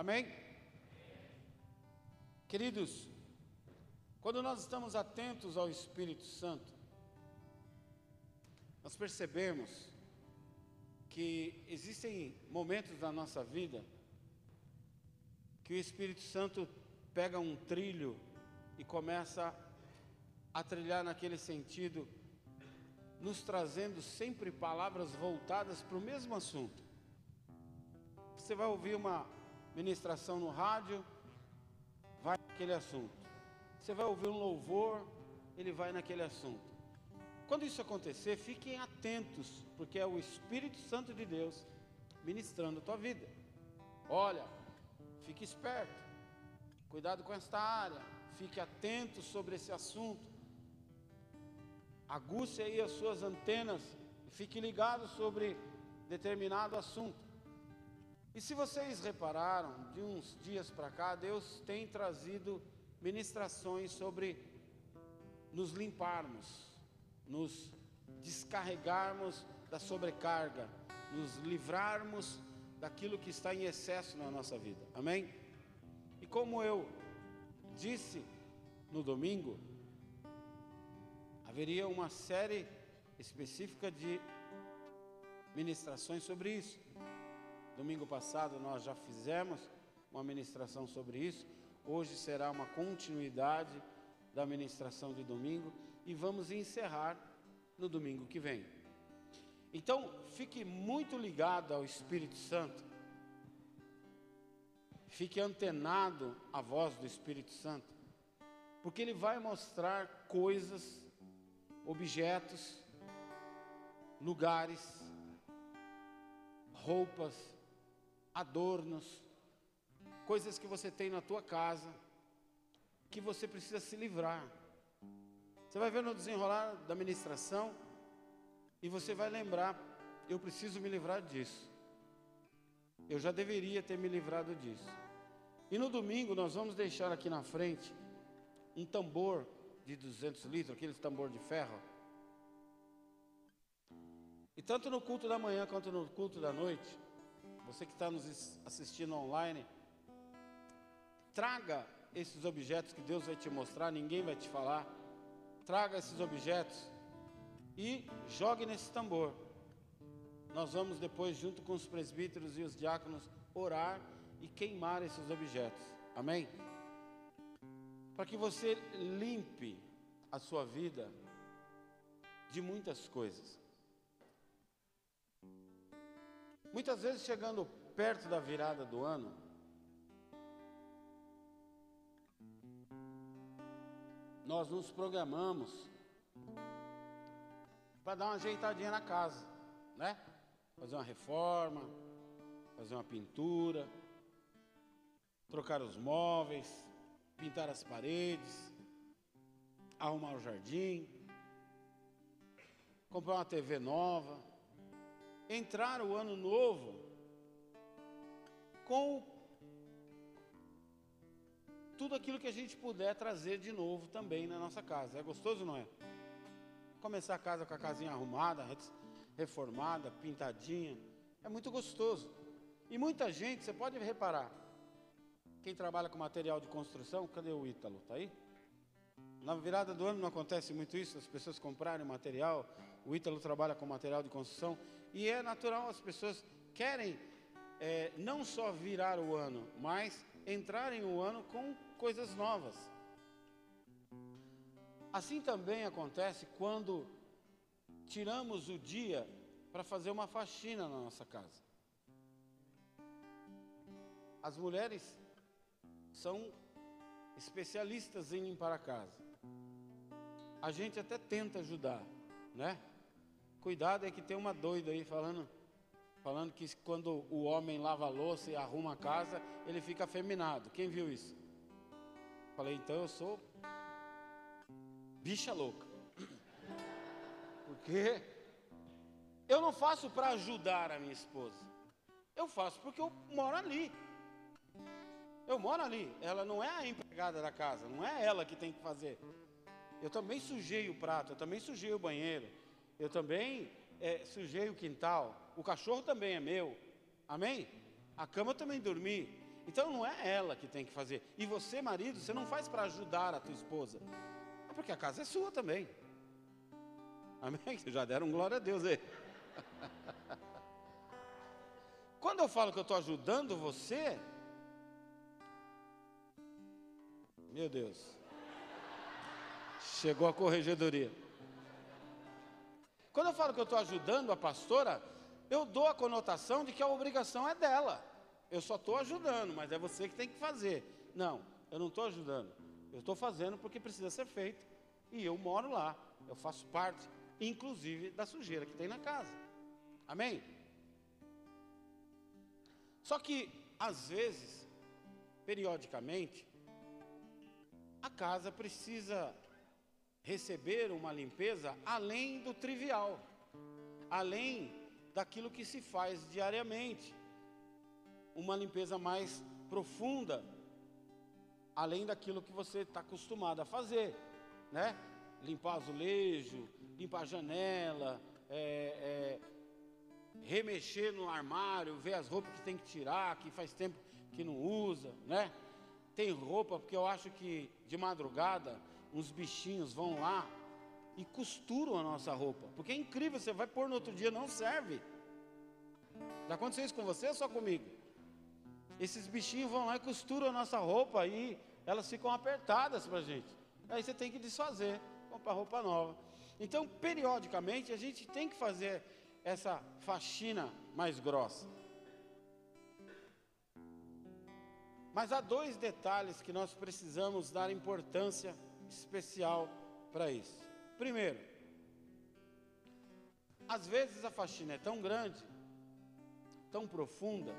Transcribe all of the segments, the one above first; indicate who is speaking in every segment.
Speaker 1: Amém? Queridos, quando nós estamos atentos ao Espírito Santo, nós percebemos que existem momentos da nossa vida que o Espírito Santo pega um trilho e começa a trilhar naquele sentido, nos trazendo sempre palavras voltadas para o mesmo assunto. Você vai ouvir uma ministração no rádio, vai naquele assunto. Você vai ouvir um louvor, ele vai naquele assunto. Quando isso acontecer, fiquem atentos, porque é o Espírito Santo de Deus ministrando a tua vida. Olha, Fique esperto. Cuidado com esta área. Fique atento sobre esse assunto. Aguce aí as suas antenas fique ligado sobre determinado assunto. E se vocês repararam, de uns dias para cá, Deus tem trazido ministrações sobre nos limparmos, nos descarregarmos da sobrecarga, nos livrarmos daquilo que está em excesso na nossa vida. Amém? E como eu disse no domingo, haveria uma série específica de ministrações sobre isso. Domingo passado nós já fizemos uma ministração sobre isso. Hoje será uma continuidade da ministração de domingo e vamos encerrar no domingo que vem. Então, fique muito ligado ao Espírito Santo. Fique antenado à voz do Espírito Santo, porque ele vai mostrar coisas, objetos, lugares, roupas, adornos, coisas que você tem na tua casa que você precisa se livrar. Você vai ver no desenrolar da ministração e você vai lembrar: eu preciso me livrar disso. Eu já deveria ter me livrado disso. E no domingo nós vamos deixar aqui na frente um tambor de 200 litros, aquele tambor de ferro. E tanto no culto da manhã quanto no culto da noite, você que está nos assistindo online, traga esses objetos que Deus vai te mostrar, ninguém vai te falar. Traga esses objetos e jogue nesse tambor. Nós vamos depois, junto com os presbíteros e os diáconos, orar e queimar esses objetos. Amém? Para que você limpe a sua vida de muitas coisas. Muitas vezes, chegando perto da virada do ano, nós nos programamos para dar uma ajeitadinha na casa, né? Fazer uma reforma, fazer uma pintura, trocar os móveis, pintar as paredes, arrumar o jardim, comprar uma TV nova, entrar o ano novo com tudo aquilo que a gente puder trazer de novo também na nossa casa. É gostoso, não é? Começar a casa com a casinha arrumada, reformada, pintadinha. É muito gostoso. E muita gente, você pode reparar, quem trabalha com material de construção, cadê o Ítalo? Tá aí? Na virada do ano não acontece muito isso, as pessoas comprarem material, o Ítalo trabalha com material de construção, e é natural, as pessoas querem é, não só virar o ano, mas entrarem o ano com coisas novas. Assim também acontece quando tiramos o dia para fazer uma faxina na nossa casa. As mulheres são especialistas em limpar a casa. A gente até tenta ajudar, né? Cuidado é que tem uma doida aí falando falando que quando o homem lava a louça e arruma a casa, ele fica afeminado. Quem viu isso? Falei, então eu sou bicha louca. Porque eu não faço para ajudar a minha esposa. Eu faço porque eu moro ali. Eu moro ali. Ela não é a empregada da casa, não é ela que tem que fazer. Eu também sujei o prato, eu também sujei o banheiro, eu também é, sujei o quintal. O cachorro também é meu. Amém? A cama também dormi. Então não é ela que tem que fazer. E você, marido, você não faz para ajudar a tua esposa. É porque a casa é sua também. Amém? Já deram glória a Deus aí. Quando eu falo que eu estou ajudando você, meu Deus, chegou a corregedoria. Quando eu falo que eu estou ajudando a pastora, eu dou a conotação de que a obrigação é dela. Eu só estou ajudando, mas é você que tem que fazer. Não, eu não estou ajudando. Eu estou fazendo porque precisa ser feito. E eu moro lá. Eu faço parte, inclusive, da sujeira que tem na casa. Amém? Só que, às vezes, periodicamente, a casa precisa receber uma limpeza além do trivial, além daquilo que se faz diariamente, uma limpeza mais profunda, além daquilo que você está acostumado a fazer, né? Limpar azulejo, limpar janela, é, é, remexer no armário, ver as roupas que tem que tirar, que faz tempo que não usa, né? Tem roupa, porque eu acho que de madrugada uns bichinhos vão lá e costuram a nossa roupa. Porque é incrível, você vai pôr no outro dia, não serve. Já aconteceu isso com você ou só comigo? Esses bichinhos vão lá e costuram a nossa roupa e elas ficam apertadas para a gente. Aí você tem que desfazer, comprar roupa nova. Então, periodicamente, a gente tem que fazer essa faxina mais grossa. Mas há dois detalhes que nós precisamos dar importância especial para isso. Primeiro, às vezes a faxina é tão grande, tão profunda,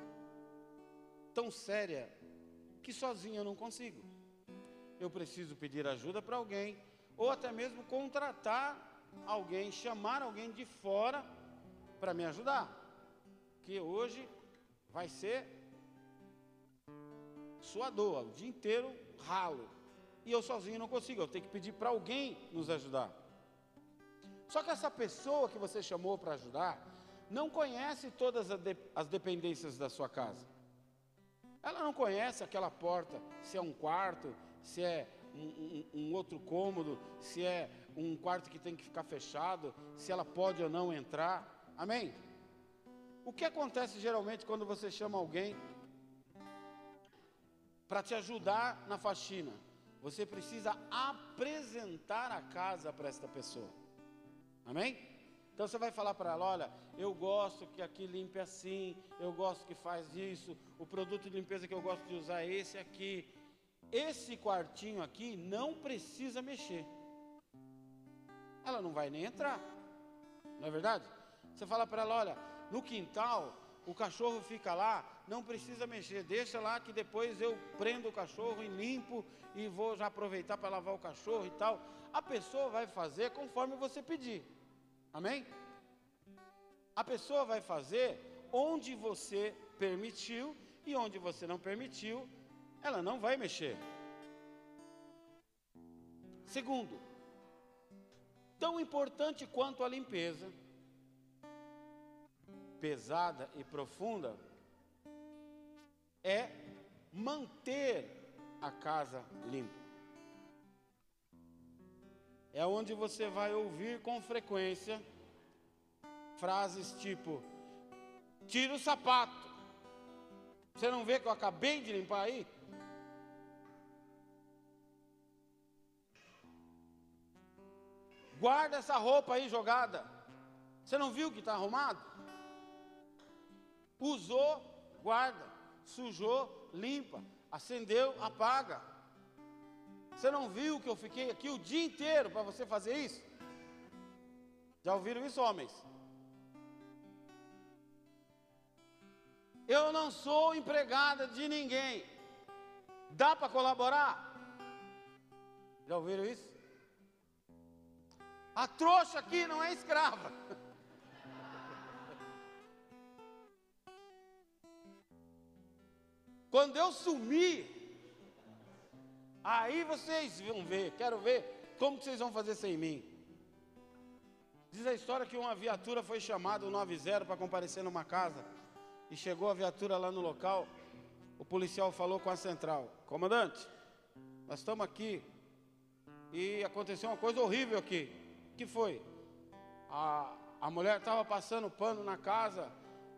Speaker 1: tão séria, que sozinho eu não consigo. Eu preciso pedir ajuda para alguém, ou até mesmo contratar alguém, chamar alguém de fora para me ajudar. Que hoje vai ser suador, o dia inteiro ralo. E eu sozinho não consigo, eu tenho que pedir para alguém nos ajudar. Só que essa pessoa que você chamou para ajudar, não conhece todas as dependências da sua casa. Ela não conhece aquela porta, se é um quarto, se é um, um, um, outro cômodo, se é um quarto que tem que ficar fechado, se ela pode ou não entrar. Amém? O que acontece geralmente quando você chama alguém para te ajudar na faxina? Você precisa apresentar a casa para esta pessoa. Amém? Então você vai falar para ela: olha, eu gosto que aqui limpe assim, eu gosto que faz isso, o produto de limpeza que eu gosto de usar é esse aqui. Esse quartinho aqui não precisa mexer. Ela não vai nem entrar. Não é verdade? Você fala para ela: olha, no quintal, o cachorro fica lá, não precisa mexer, deixa lá que depois eu prendo o cachorro e limpo e vou já aproveitar para lavar o cachorro e tal. A pessoa vai fazer conforme você pedir. Amém? A pessoa vai fazer onde você permitiu e onde você não permitiu, ela não vai mexer. Segundo, tão importante quanto a limpeza, pesada e profunda é manter a casa limpa. É onde você vai ouvir com frequência frases tipo: tira o sapato. Você não vê que eu acabei de limpar aí? Guarda essa roupa aí jogada. Você não viu que está arrumado? Usou, guarda. Sujou, limpa. Acendeu, apaga. Você não viu que eu fiquei aqui o dia inteiro para você fazer isso? Já ouviram isso, homens? Eu não sou empregada de ninguém. Dá para colaborar? Já ouviram isso? A trouxa aqui não é escrava. Quando eu sumir, aí vocês vão ver, quero ver como que vocês vão fazer sem mim. Diz a história que uma viatura foi chamada, o 90, para comparecer numa casa. E chegou a viatura lá no local. o policial falou com a central: Comandante, nós estamos aqui e aconteceu uma coisa horrível aqui. O que foi? A, a mulher estava passando pano na casa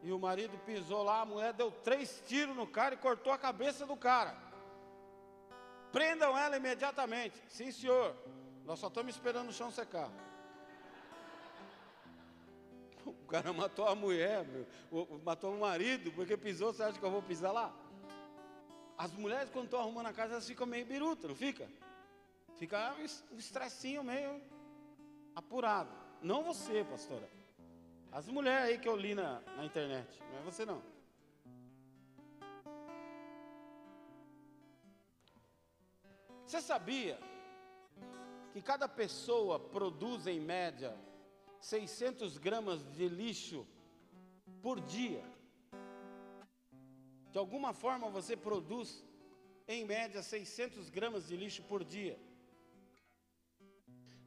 Speaker 1: e o marido pisou lá. A mulher deu três tiros no cara e cortou a cabeça do cara. Prendam ela imediatamente. Sim, senhor. Nós só estamos esperando o chão secar. O cara matou a mulher, meu, matou o marido, porque pisou, você acha que eu vou pisar lá? As mulheres, quando estão arrumando a casa, elas ficam meio biruta, não fica? Fica um estressinho meio apurado. Não você, pastora. As mulheres aí que eu li na, na internet, não é você não. Você sabia que cada pessoa produz em média 600 gramas de lixo por dia? De alguma forma você produz, em média, 600 gramas de lixo por dia.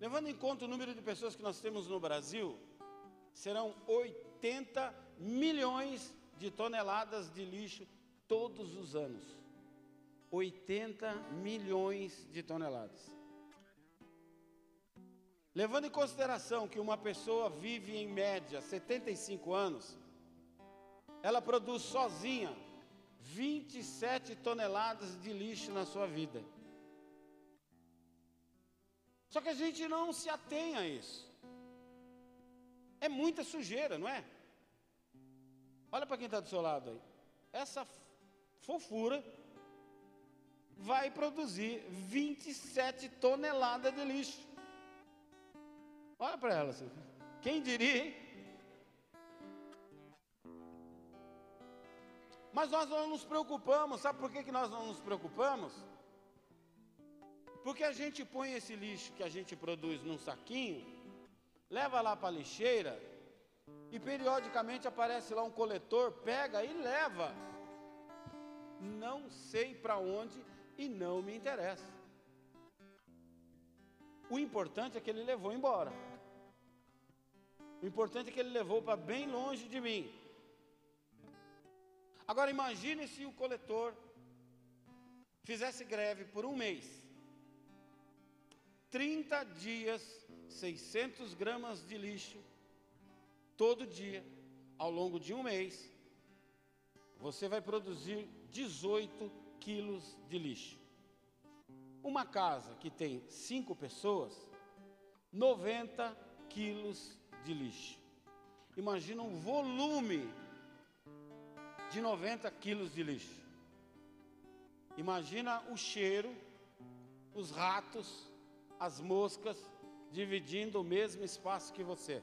Speaker 1: Levando em conta o número de pessoas que nós temos no Brasil, serão 80 milhões de toneladas de lixo todos os anos. 80 milhões de toneladas. Levando em consideração que uma pessoa vive em média 75 anos, ela produz sozinha 27 toneladas de lixo na sua vida. Só que a gente não se atém a isso. É muita sujeira, não é? Olha para quem está do seu lado aí. Essa fofura vai produzir 27 toneladas de lixo. Olha para ela, quem diria, hein? Mas nós não nos preocupamos, sabe por que, que nós não nos preocupamos? Porque a gente põe esse lixo que a gente produz num saquinho, leva lá para a lixeira, e periodicamente aparece lá um coletor, pega e leva. Não sei para onde e não me interessa. O importante é que ele levou embora. O importante é que ele levou para bem longe de mim. Agora imagine se o coletor fizesse greve por um mês. 30 dias, 600 gramas de lixo, todo dia, ao longo de um mês, você vai produzir 18 quilos de lixo. Uma casa que tem cinco pessoas, 90 quilos de lixo. Imagina um volume de 90 quilos de lixo. Imagina o cheiro, os ratos, as moscas dividindo o mesmo espaço que você.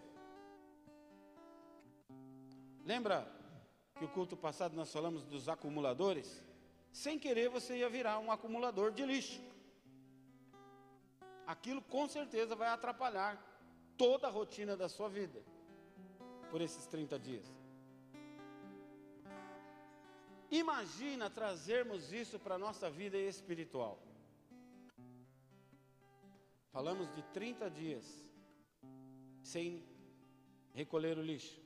Speaker 1: Lembra que o culto passado nós falamos dos acumuladores? Sem querer você ia virar um acumulador de lixo. Aquilo com certeza vai atrapalhar toda a rotina da sua vida por esses 30 dias. Imagina trazermos isso para a nossa vida espiritual. Falamos de 30 dias sem recolher o lixo.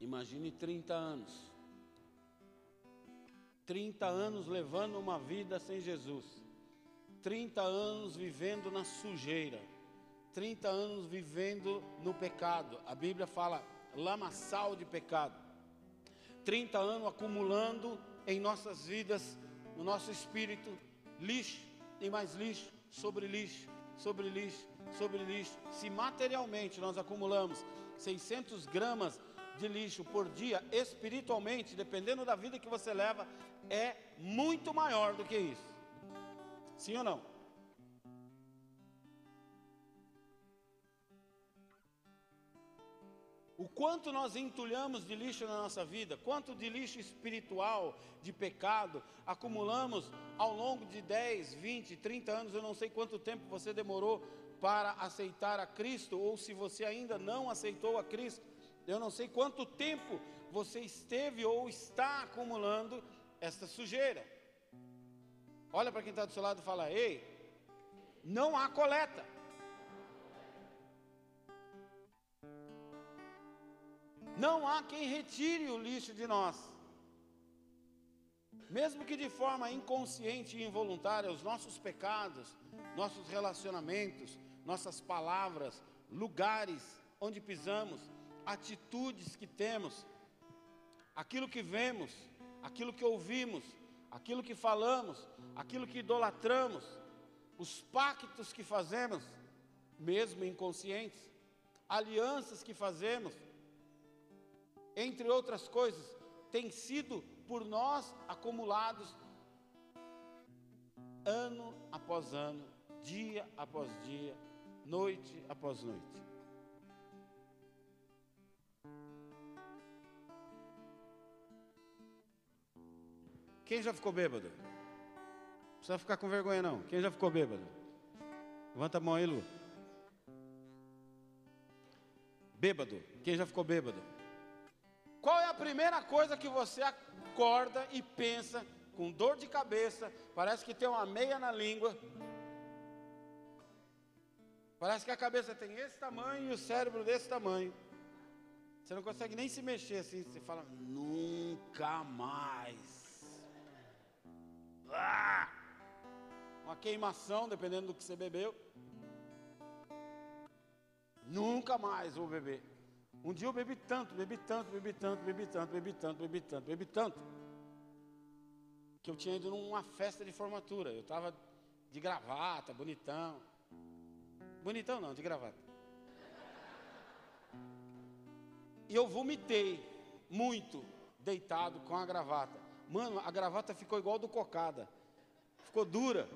Speaker 1: Imagine 30 anos. 30 anos levando uma vida sem Jesus. 30 anos vivendo na sujeira. 30 anos vivendo no pecado. A Bíblia fala lamaçal de pecado. 30 anos acumulando em nossas vidas, no nosso espírito, lixo e mais lixo, sobre lixo, sobre lixo, sobre lixo. Se materialmente nós acumulamos 600 gramas de lixo por dia, espiritualmente, dependendo da vida que você leva, é muito maior do que isso. Sim ou não? O quanto nós entulhamos de lixo na nossa vida, quanto de lixo espiritual, de pecado, acumulamos ao longo de 10, 20, 30 anos, eu não sei quanto tempo você demorou para aceitar a Cristo, ou se você ainda não aceitou a Cristo, eu não sei quanto tempo você esteve ou está acumulando esta sujeira. Olha para quem está do seu lado e fala: Ei, não há Não há quem retire o lixo de nós. Mesmo que de forma inconsciente e involuntária, os nossos pecados, nossos relacionamentos, nossas palavras, lugares onde pisamos, atitudes que temos, aquilo que vemos, aquilo que ouvimos, aquilo que falamos, aquilo que idolatramos, os pactos que fazemos, mesmo inconscientes, alianças que fazemos, entre outras coisas, têm sido por nós acumulados ano após ano, dia após dia, noite após noite. Quem já ficou bêbado? Não precisa ficar com vergonha não. Quem já ficou bêbado? Levanta a mão aí, Lu. Bêbado. Quem já ficou bêbado? Qual é a primeira coisa que você acorda e pensa com dor de cabeça? Parece que tem uma meia na língua. Parece que a cabeça tem esse tamanho e o cérebro desse tamanho. Você não consegue nem se mexer assim. Você fala, nunca mais. Ah! Uma queimação, dependendo do que você bebeu. Nunca mais vou beber. Um dia eu bebi tanto, bebi tanto, bebi tanto, bebi tanto, bebi tanto, bebi tanto, bebi tanto. Que eu tinha ido numa festa de formatura. Eu estava de gravata, bonitão. Bonitão não, de gravata. E eu vomitei muito, deitado com a gravata. Mano, a gravata ficou igual do cocada. Ficou dura.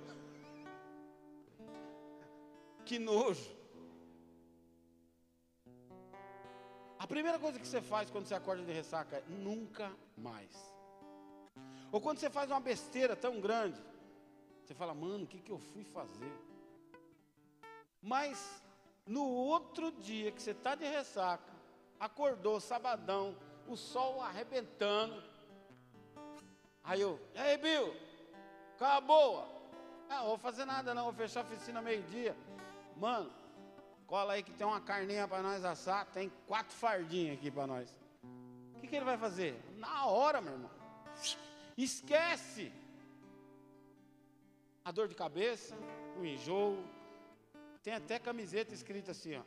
Speaker 1: Que nojo. A primeira coisa que você faz quando você acorda de ressaca é nunca mais. Ou quando você faz uma besteira tão grande, você fala, mano, o que, que eu fui fazer? Mas no outro dia que você está de ressaca, acordou sabadão, o sol arrebentando, Aí eu, e aí, Bill? Acabou. Ah, não vou fazer nada não, vou fechar a oficina meio-dia. Mano, cola aí que tem uma carninha para nós assar, tem quatro fardinhas aqui para nós. O que, que ele vai fazer? Na hora, meu irmão. Esquece. A dor de cabeça, o enjoo. Tem até camiseta escrita assim, ó.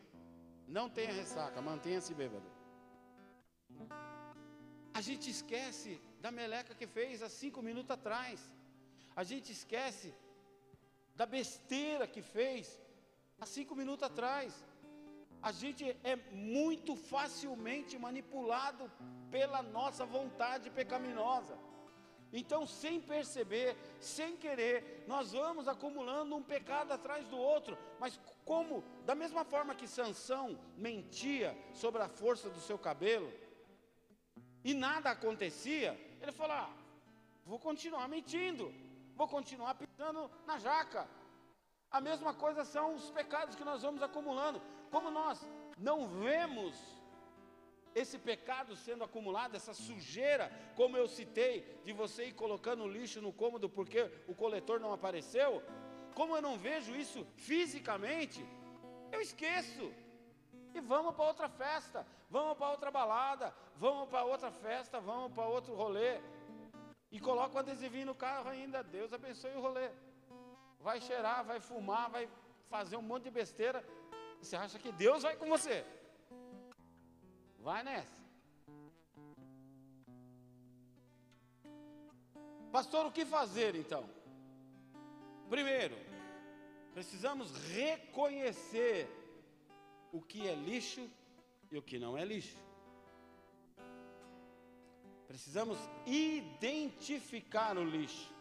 Speaker 1: Não tenha ressaca, mantenha-se bêbado. A gente esquece da meleca que fez há cinco minutos atrás. A gente esquece da besteira que fez há cinco minutos atrás. A gente é muito facilmente manipulado pela nossa vontade pecaminosa. Então, sem perceber, sem querer, nós vamos acumulando um pecado atrás do outro. Mas como, da mesma forma que Sansão mentia sobre a força do seu cabelo, e nada acontecia, ele falou: ah, vou continuar mentindo, vou continuar pisando na jaca. A mesma coisa são os pecados que nós vamos acumulando. Como nós não vemos esse pecado sendo acumulado, essa sujeira, como eu citei, de você ir colocando lixo no cômodo porque o coletor não apareceu, como eu não vejo isso fisicamente, eu esqueço. E vamos para outra festa, vamos para outra balada, vamos para outra festa, vamos para outro rolê. E coloca o adesivinho no carro ainda. Deus abençoe o rolê. Vai cheirar, vai fumar, vai fazer um monte de besteira. Você acha que Deus vai com você? Vai nessa. Pastor, o que fazer então? Primeiro, precisamos reconhecer o que é lixo e o que não é lixo. Precisamos identificar o lixo.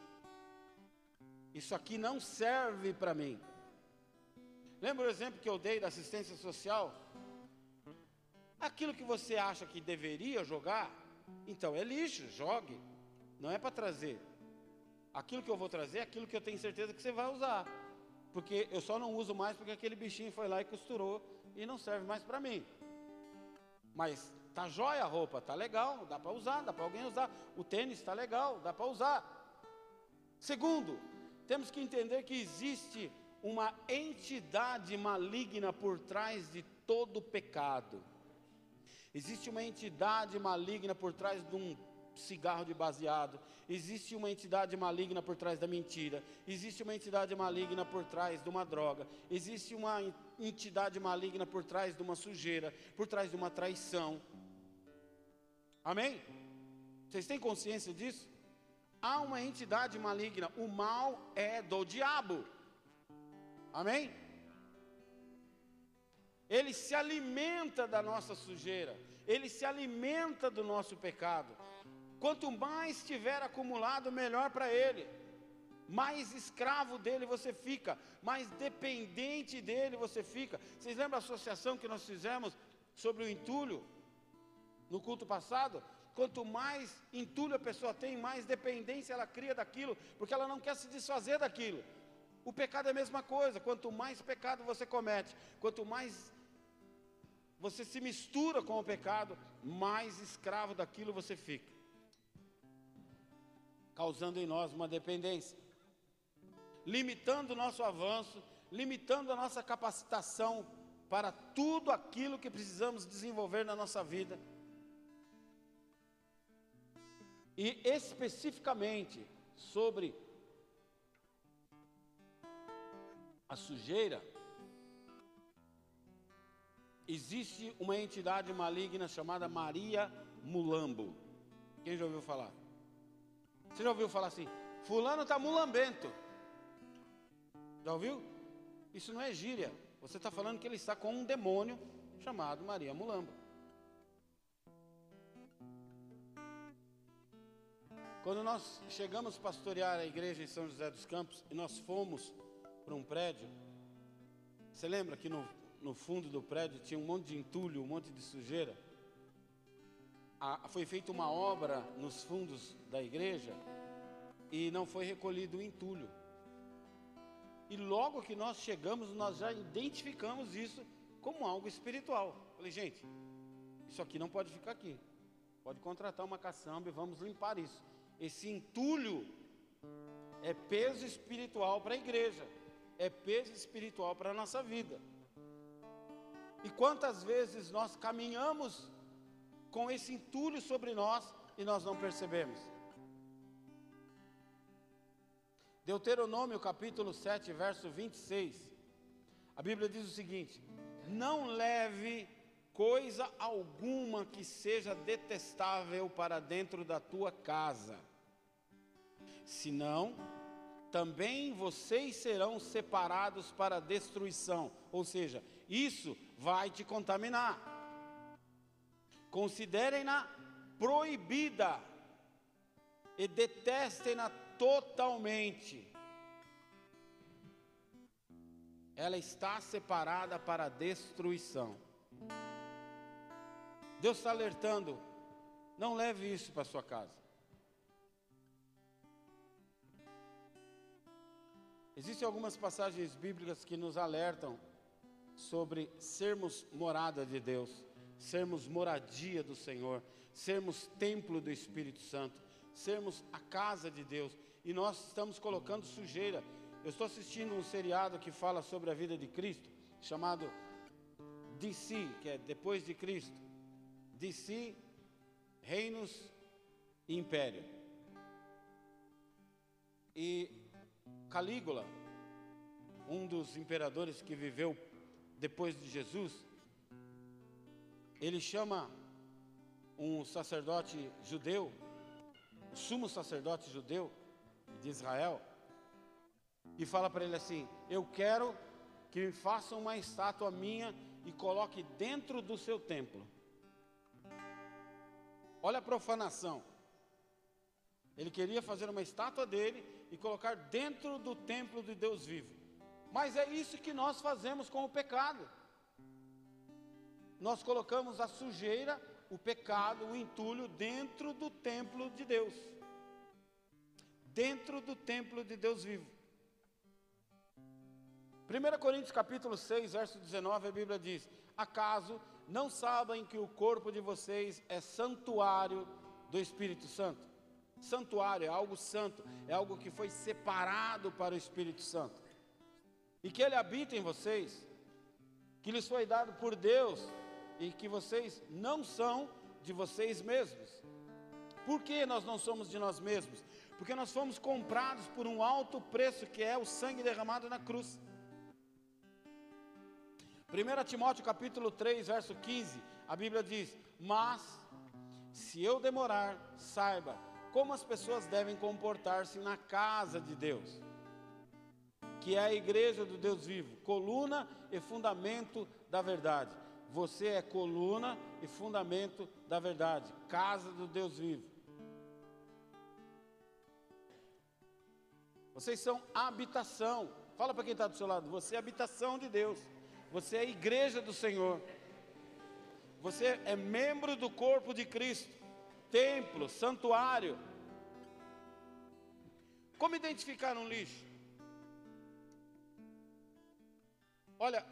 Speaker 1: Isso aqui não serve para mim. Lembra o exemplo que eu dei da assistência social? Aquilo que você acha que deveria jogar, então é lixo, jogue. Não é para trazer. Aquilo que eu vou trazer é aquilo que eu tenho certeza que você vai usar. Porque eu só não uso mais porque aquele bichinho foi lá e costurou e não serve mais para mim. Mas tá jóia a roupa, tá legal, dá para usar, dá para alguém usar. O tênis está legal, dá para usar. Segundo, temos que entender que existe uma entidade maligna por trás de todo pecado. Existe uma entidade maligna por trás de um cigarro de baseado, existe uma entidade maligna por trás da mentira, existe uma entidade maligna por trás de uma droga, existe uma entidade maligna por trás de uma sujeira, por trás de uma traição. Amém? Vocês têm consciência disso? Há uma entidade maligna, o mal é do diabo. Amém? Ele se alimenta da nossa sujeira, ele se alimenta do nosso pecado. Quanto mais tiver acumulado, melhor para ele. Mais escravo dele você fica, mais dependente dele você fica. Vocês lembram a associação que nós fizemos sobre o entulho no culto passado? Quanto mais entulho a pessoa tem, mais dependência ela cria daquilo, porque ela não quer se desfazer daquilo. O pecado é a mesma coisa, quanto mais pecado você comete, quanto mais você se mistura com o pecado, mais escravo daquilo você fica causando em nós uma dependência, limitando o nosso avanço, limitando a nossa capacitação para tudo aquilo que precisamos desenvolver na nossa vida. E especificamente sobre a sujeira, existe uma entidade maligna chamada Maria Mulambo. Quem já ouviu falar? Você já ouviu falar assim? Fulano está mulambento. Já ouviu? Isso não é gíria. Você está falando que ele está com um demônio chamado Maria Mulamba. Quando nós chegamos a pastorear a igreja em São José dos Campos e nós fomos para um prédio, você lembra que no, no fundo do prédio tinha um monte de entulho, um monte de sujeira? a, foi feita uma obra nos fundos da igreja e não foi recolhido o entulho. E logo que nós chegamos, nós já identificamos isso como algo espiritual. Falei, gente, isso aqui não pode ficar aqui. Pode contratar uma caçamba e vamos limpar isso. Esse entulho é peso espiritual para a igreja, é peso espiritual para a nossa vida. E quantas vezes nós caminhamos com esse entulho sobre nós e nós não percebemos. Deuteronômio capítulo 7, verso 26. A Bíblia diz o seguinte: Não leve coisa alguma que seja detestável para dentro da tua casa, senão também vocês serão separados para destruição, ou seja, isso vai te contaminar considerem-na proibida e detestem-na totalmente. Ela está separada para destruição. Deus está alertando, não leve isso para sua casa. Existem algumas passagens bíblicas que nos alertam sobre sermos morada de Deus sermos moradia do Senhor, sermos templo do Espírito Santo, sermos a casa de Deus. E nós estamos colocando sujeira. Eu estou assistindo um seriado que fala sobre a vida de Cristo, chamado DC, que é depois de Cristo. DC, Reinos e Império. E Calígula, um dos imperadores que viveu depois de Jesus, ele chama um sacerdote judeu, o sumo sacerdote judeu de Israel, e fala para ele assim: Eu quero que me façam uma estátua minha e coloque dentro do seu templo. Olha a profanação. Ele queria fazer uma estátua dele e colocar dentro do templo de Deus vivo. Mas é isso que nós fazemos com o pecado nós colocamos a sujeira, o pecado, o entulho dentro do templo de Deus. Dentro do templo de Deus vivo. 1 Coríntios capítulo 6, verso 19, a Bíblia diz: Acaso não sabem que o corpo de vocês é santuário do Espírito Santo? Santuário é algo santo, é algo que foi separado para o Espírito Santo. E que ele habita em vocês, que lhes foi dado por Deus e que vocês não são de vocês mesmos. Por que nós não somos de nós mesmos? Porque nós fomos comprados por um alto preço que é o sangue derramado na cruz. 1 Timóteo capítulo 3, verso 15, a Bíblia diz: Mas se eu demorar, saiba como as pessoas devem comportar-se na casa de Deus, que é a igreja do Deus vivo, coluna e fundamento da verdade. Você é coluna e fundamento da verdade, casa do Deus vivo. Vocês são habitação. Fala para quem está do seu lado, você é habitação de Deus. Você é igreja do Senhor. Você é membro do corpo de Cristo, templo, santuário. Como identificar um lixo? Olha,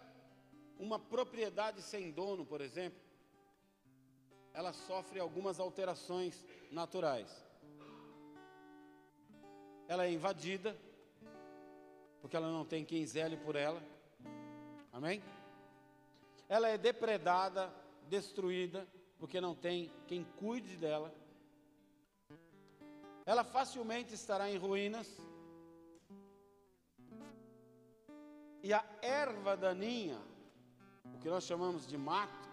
Speaker 1: uma propriedade sem dono, por exemplo, ela sofre algumas alterações naturais. Ela é invadida, porque ela não tem quem zele por ela. Amém? Ela é depredada, destruída, porque não tem quem cuide dela. Ela facilmente estará em ruínas. E a erva daninha, o que nós chamamos de mato,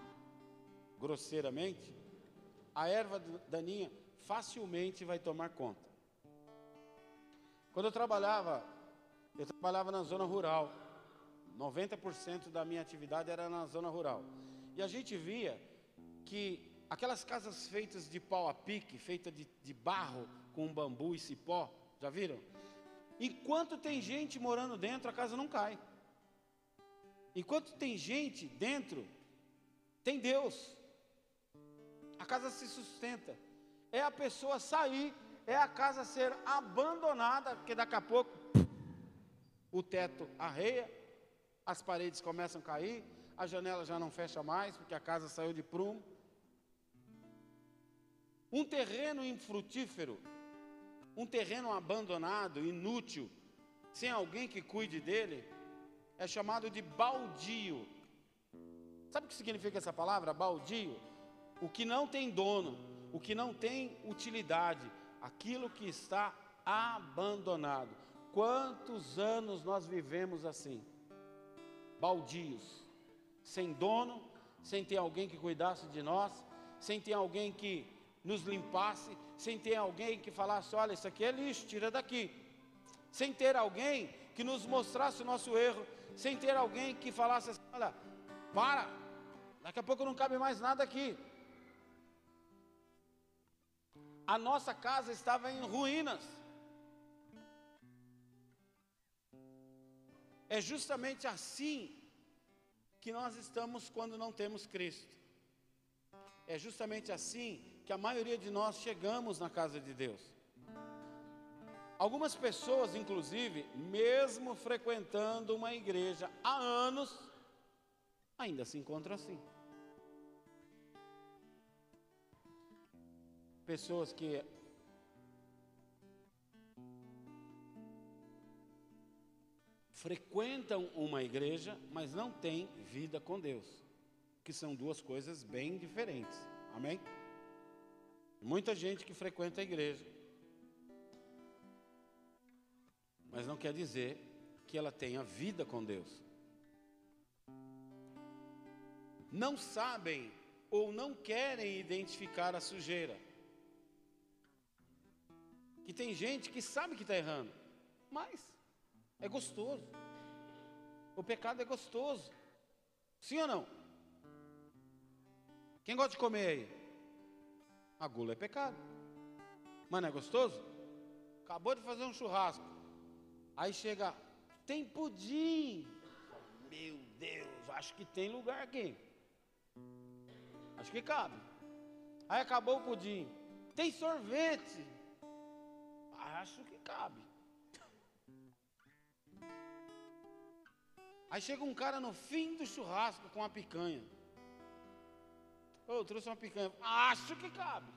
Speaker 1: grosseiramente, a erva daninha facilmente vai tomar conta. Quando eu trabalhava, eu trabalhava na zona rural. 90% da minha atividade era na zona rural. E a gente via que aquelas casas feitas de pau a pique, feitas de, de barro com bambu e cipó, já viram? Enquanto tem gente morando dentro, a casa não cai. Enquanto tem gente dentro, tem Deus. A casa se sustenta. É a pessoa sair, é a casa ser abandonada, porque daqui a pouco o teto arreia, as paredes começam a cair, a janela já não fecha mais, porque a casa saiu de prumo. Um terreno infrutífero, um terreno abandonado, inútil, sem alguém que cuide dele, é chamado de baldio. Sabe o que significa essa palavra, baldio? O que não tem dono, o que não tem utilidade, aquilo que está abandonado. Quantos anos nós vivemos assim? Baldios, sem dono, sem ter alguém que cuidasse de nós, sem ter alguém que nos limpasse, sem ter alguém que falasse: olha, isso aqui é lixo, tira daqui. Sem ter alguém que nos mostrasse o nosso erro, sem ter alguém que falasse assim: olha, para, daqui a pouco não cabe mais nada aqui. A nossa casa estava em ruínas. É justamente assim que nós estamos quando não temos Cristo. É justamente assim que a maioria de nós chegamos na casa de Deus. Algumas pessoas, inclusive, mesmo frequentando uma igreja há anos, ainda se encontram assim. Pessoas que frequentam uma igreja, mas não têm vida com Deus, que são duas coisas bem diferentes. Amém? Muita gente que frequenta a igreja, mas não quer dizer que ela tenha vida com Deus. Não sabem ou não querem identificar a sujeira. Que tem gente que sabe que está errando, mas é gostoso. O pecado é gostoso. Sim ou não? Quem gosta de comer aí? A gula é pecado. Mas não é gostoso? Acabou de fazer um churrasco. Aí chega, tem pudim. Meu Deus, acho que tem lugar aqui. Acho que cabe. Aí acabou o pudim. Tem sorvete. Acho que cabe. Aí chega um cara no fim do churrasco com uma picanha. Eu trouxe uma picanha. Acho que cabe.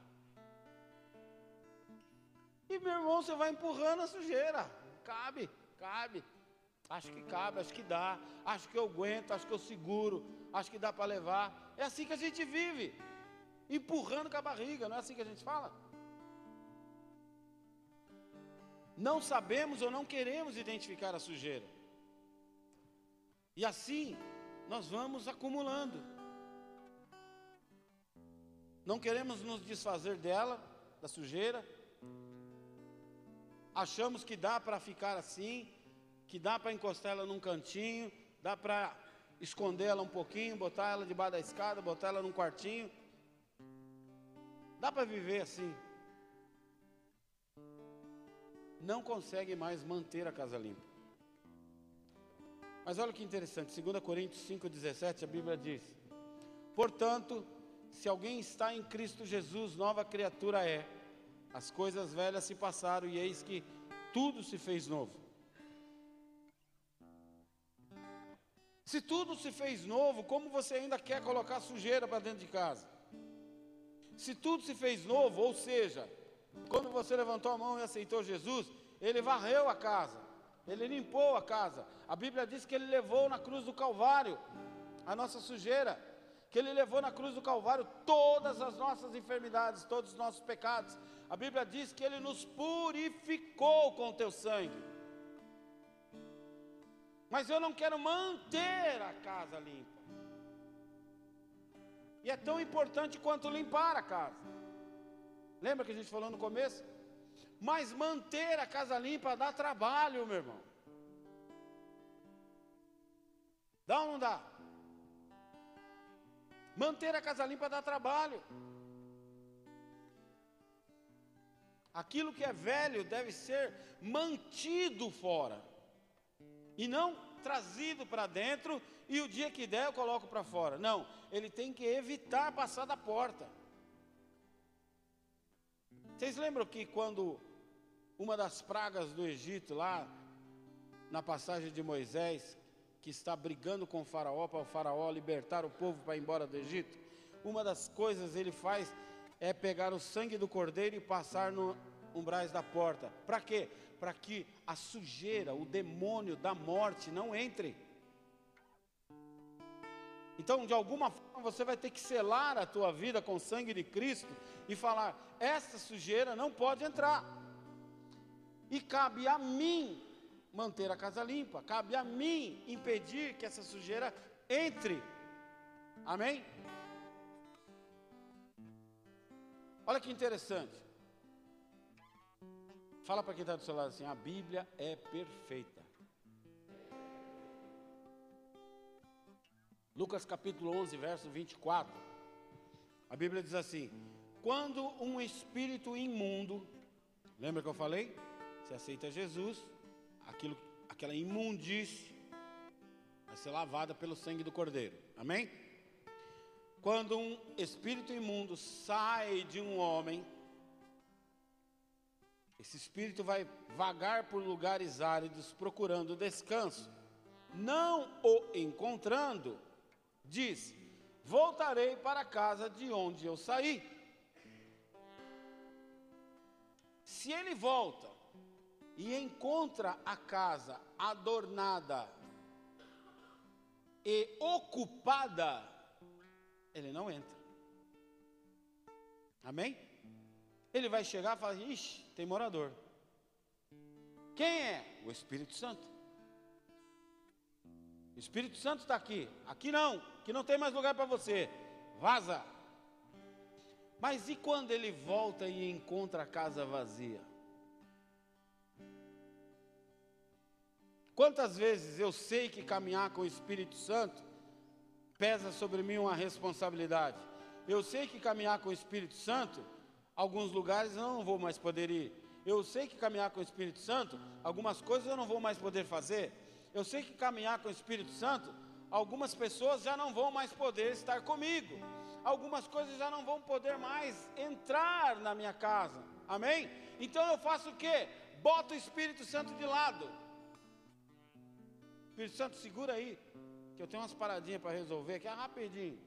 Speaker 1: E meu irmão, você vai empurrando a sujeira. Cabe, cabe. Acho que cabe, acho que dá. Acho que eu aguento, acho que eu seguro. Acho que dá para levar. É assim que a gente vive, empurrando com a barriga, não é assim que a gente fala? Não sabemos ou não queremos identificar a sujeira. E assim nós vamos acumulando. Não queremos nos desfazer dela, da sujeira. Achamos que dá para ficar assim, que dá para encostar ela num cantinho, dá para esconder ela um pouquinho, botar ela debaixo da escada, botar ela num quartinho. Dá para viver assim. Não consegue mais manter a casa limpa. Mas olha que interessante, 2 Coríntios 5,17, a Bíblia diz: Portanto, se alguém está em Cristo Jesus, nova criatura é. As coisas velhas se passaram e eis que tudo se fez novo. Se tudo se fez novo, como você ainda quer colocar sujeira para dentro de casa? Se tudo se fez novo, ou seja, quando você levantou a mão e aceitou Jesus, ele varreu a casa, ele limpou a casa. A Bíblia diz que ele levou na cruz do Calvário a nossa sujeira, que ele levou na cruz do Calvário todas as nossas enfermidades, todos os nossos pecados. A Bíblia diz que ele nos purificou com o teu sangue. Mas eu não quero manter a casa limpa. E é tão importante quanto limpar a casa. Lembra que a gente falou no começo? Mas manter a casa limpa dá trabalho, meu irmão. Dá ou não dá? Manter a casa limpa dá trabalho. Aquilo que é velho deve ser mantido fora e não trazido para dentro e o dia que der eu coloco para fora. Não, ele tem que evitar passar da porta. Vocês lembram que quando uma das pragas do Egito, lá na passagem de Moisés, que está brigando com o Faraó para o Faraó libertar o povo para ir embora do Egito, uma das coisas ele faz é pegar o sangue do cordeiro e passar no umbrais da porta. Para quê? Para que a sujeira, o demônio da morte não entre. Então, de alguma forma, você vai ter que selar a tua vida com o sangue de Cristo e falar: essa sujeira não pode entrar. E cabe a mim manter a casa limpa, cabe a mim impedir que essa sujeira entre. Amém? Olha que interessante. Fala para quem está do seu lado assim: a Bíblia é perfeita. Lucas capítulo 11, verso 24. A Bíblia diz assim: Quando um espírito imundo, lembra que eu falei? Se aceita Jesus, aquilo, aquela imundície vai ser lavada pelo sangue do Cordeiro. Amém? Quando um espírito imundo sai de um homem, esse espírito vai vagar por lugares áridos procurando descanso. Não o encontrando, diz: Voltarei para a casa de onde eu saí. Se ele volta e encontra a casa adornada e ocupada, ele não entra. Amém? Ele vai chegar e falar: Ixi, tem morador. Quem é? O Espírito Santo. O Espírito Santo está aqui. Aqui não, que não tem mais lugar para você. Vaza. Mas e quando ele volta e encontra a casa vazia? Quantas vezes eu sei que caminhar com o Espírito Santo pesa sobre mim uma responsabilidade? Eu sei que caminhar com o Espírito Santo, alguns lugares eu não vou mais poder ir. Eu sei que caminhar com o Espírito Santo, algumas coisas eu não vou mais poder fazer. Eu sei que caminhar com o Espírito Santo, algumas pessoas já não vão mais poder estar comigo. Algumas coisas já não vão poder mais entrar na minha casa. Amém? Então eu faço o quê? Boto o Espírito Santo de lado. Espírito Santo, segura aí, que eu tenho umas paradinhas para resolver aqui, é rapidinho.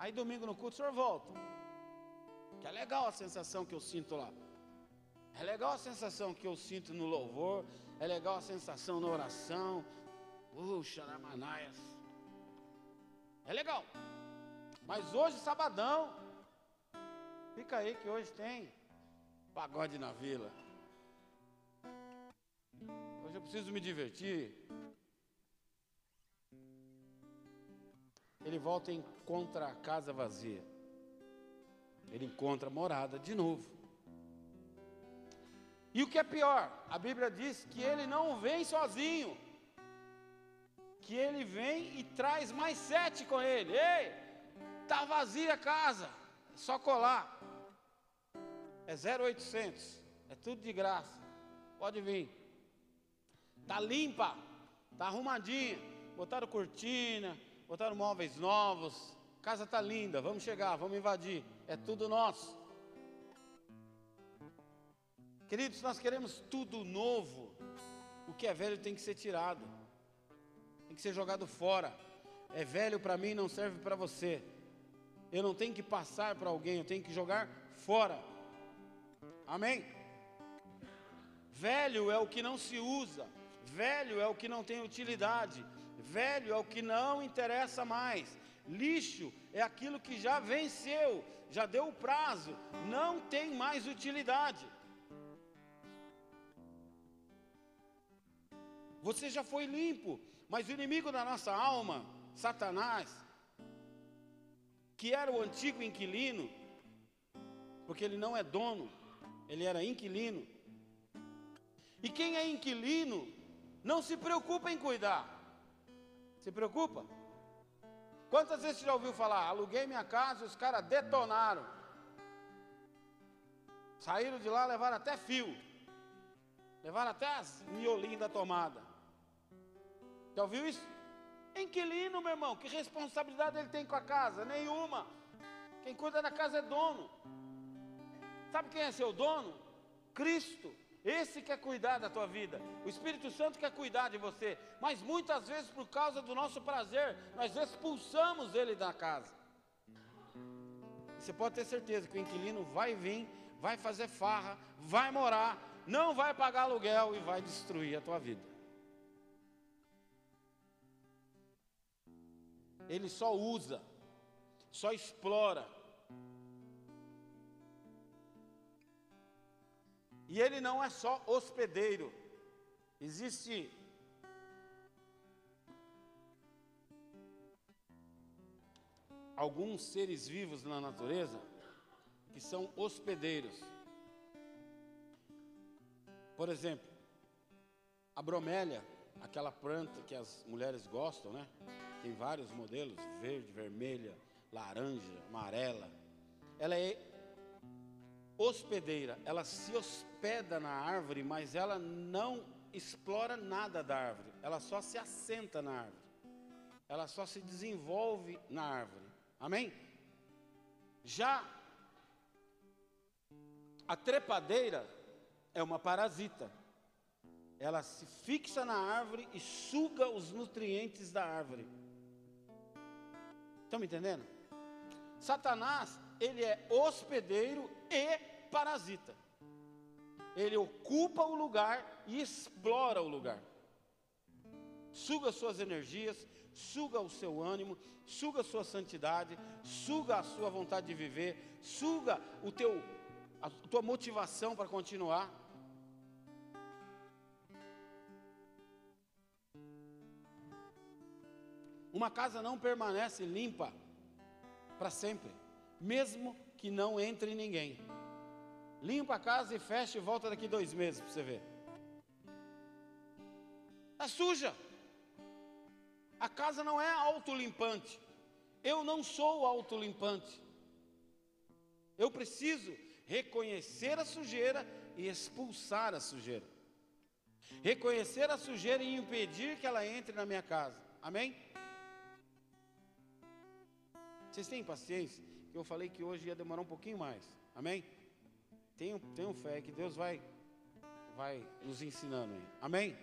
Speaker 1: Aí domingo no culto o senhor volta. Que é legal a sensação que eu sinto lá. É legal a sensação que eu sinto no louvor, é legal a sensação na oração. Puxa, na manaias. É legal. Mas hoje, sabadão, fica aí que hoje tem pagode na vila. Eu preciso me divertir. Ele volta e encontra a casa vazia. Ele encontra morada de novo. E o que é pior, a Bíblia diz que ele não vem sozinho, que ele vem e traz mais sete com ele. Ei, tá vazia a casa, é só colar. É 0800, é tudo de graça. Pode vir. Tá limpa, tá arrumadinha. Botaram cortina, botaram móveis novos. Casa tá linda, vamos chegar, vamos invadir. É tudo nosso. Queridos, nós queremos tudo novo. O que é velho tem que ser tirado. Tem que ser jogado fora. É velho para mim, não serve para você. Eu não tenho que passar para alguém, eu tenho que jogar fora. Amém? Velho é o que não se usa, velho é o que não tem utilidade, velho é o que não interessa mais. Lixo é aquilo que já venceu, já deu o prazo, não tem mais utilidade. Você já foi limpo, mas o inimigo da nossa alma, Satanás, que era o antigo inquilino, porque ele não é dono, ele era inquilino. E quem é inquilino não se preocupa em cuidar. Se preocupa? Quantas vezes você já ouviu falar? Aluguei minha casa e os caras detonaram. Saíram de lá, levaram até fio. Levaram até as miolinhas da tomada. Já ouviu isso? Inquilino, meu irmão, que responsabilidade ele tem com a casa? Nenhuma. Quem cuida da casa é dono. Sabe quem é seu dono? Cristo. Esse quer cuidar da tua vida. O Espírito Santo quer cuidar de você. Mas muitas vezes, por causa do nosso prazer, nós expulsamos ele da casa. Você pode ter certeza que o inquilino vai vir, vai fazer farra, vai morar, não vai pagar aluguel e vai destruir a tua vida. Ele só usa, só explora, E ele não é só hospedeiro. Existe alguns seres vivos na natureza que são hospedeiros. Por exemplo, a bromélia, aquela planta que as mulheres gostam, né? Tem vários modelos, verde, vermelha, laranja, amarela. Ela é hospedeira, ela se hospeda na árvore, mas ela não explora nada da árvore, ela só se assenta na árvore, ela só se desenvolve na árvore. Amém? Já a trepadeira é uma parasita. Ela se fixa na árvore e suga os nutrientes da árvore. Estão me entendendo? Satanás, ele é hospedeiro e parasita. Ele ocupa o lugar e explora o lugar. Suga suas energias, suga o seu ânimo, suga a sua santidade, suga a sua vontade de viver, suga o teu a tua motivação para continuar. Uma casa não permanece limpa para sempre, mesmo que não entre ninguém. Limpa a casa e fecha e volta daqui dois meses para você ver. Está suja. A casa não é autolimpante. Eu não sou autolimpante. Eu preciso reconhecer a sujeira e expulsar a sujeira. Reconhecer a sujeira e impedir que ela entre na minha casa. Amém? Vocês têm paciência? Eu falei que hoje ia demorar um pouquinho mais. Amém? Tenham, tenham fé que Deus vai, vai nos ensinando aí. Amém?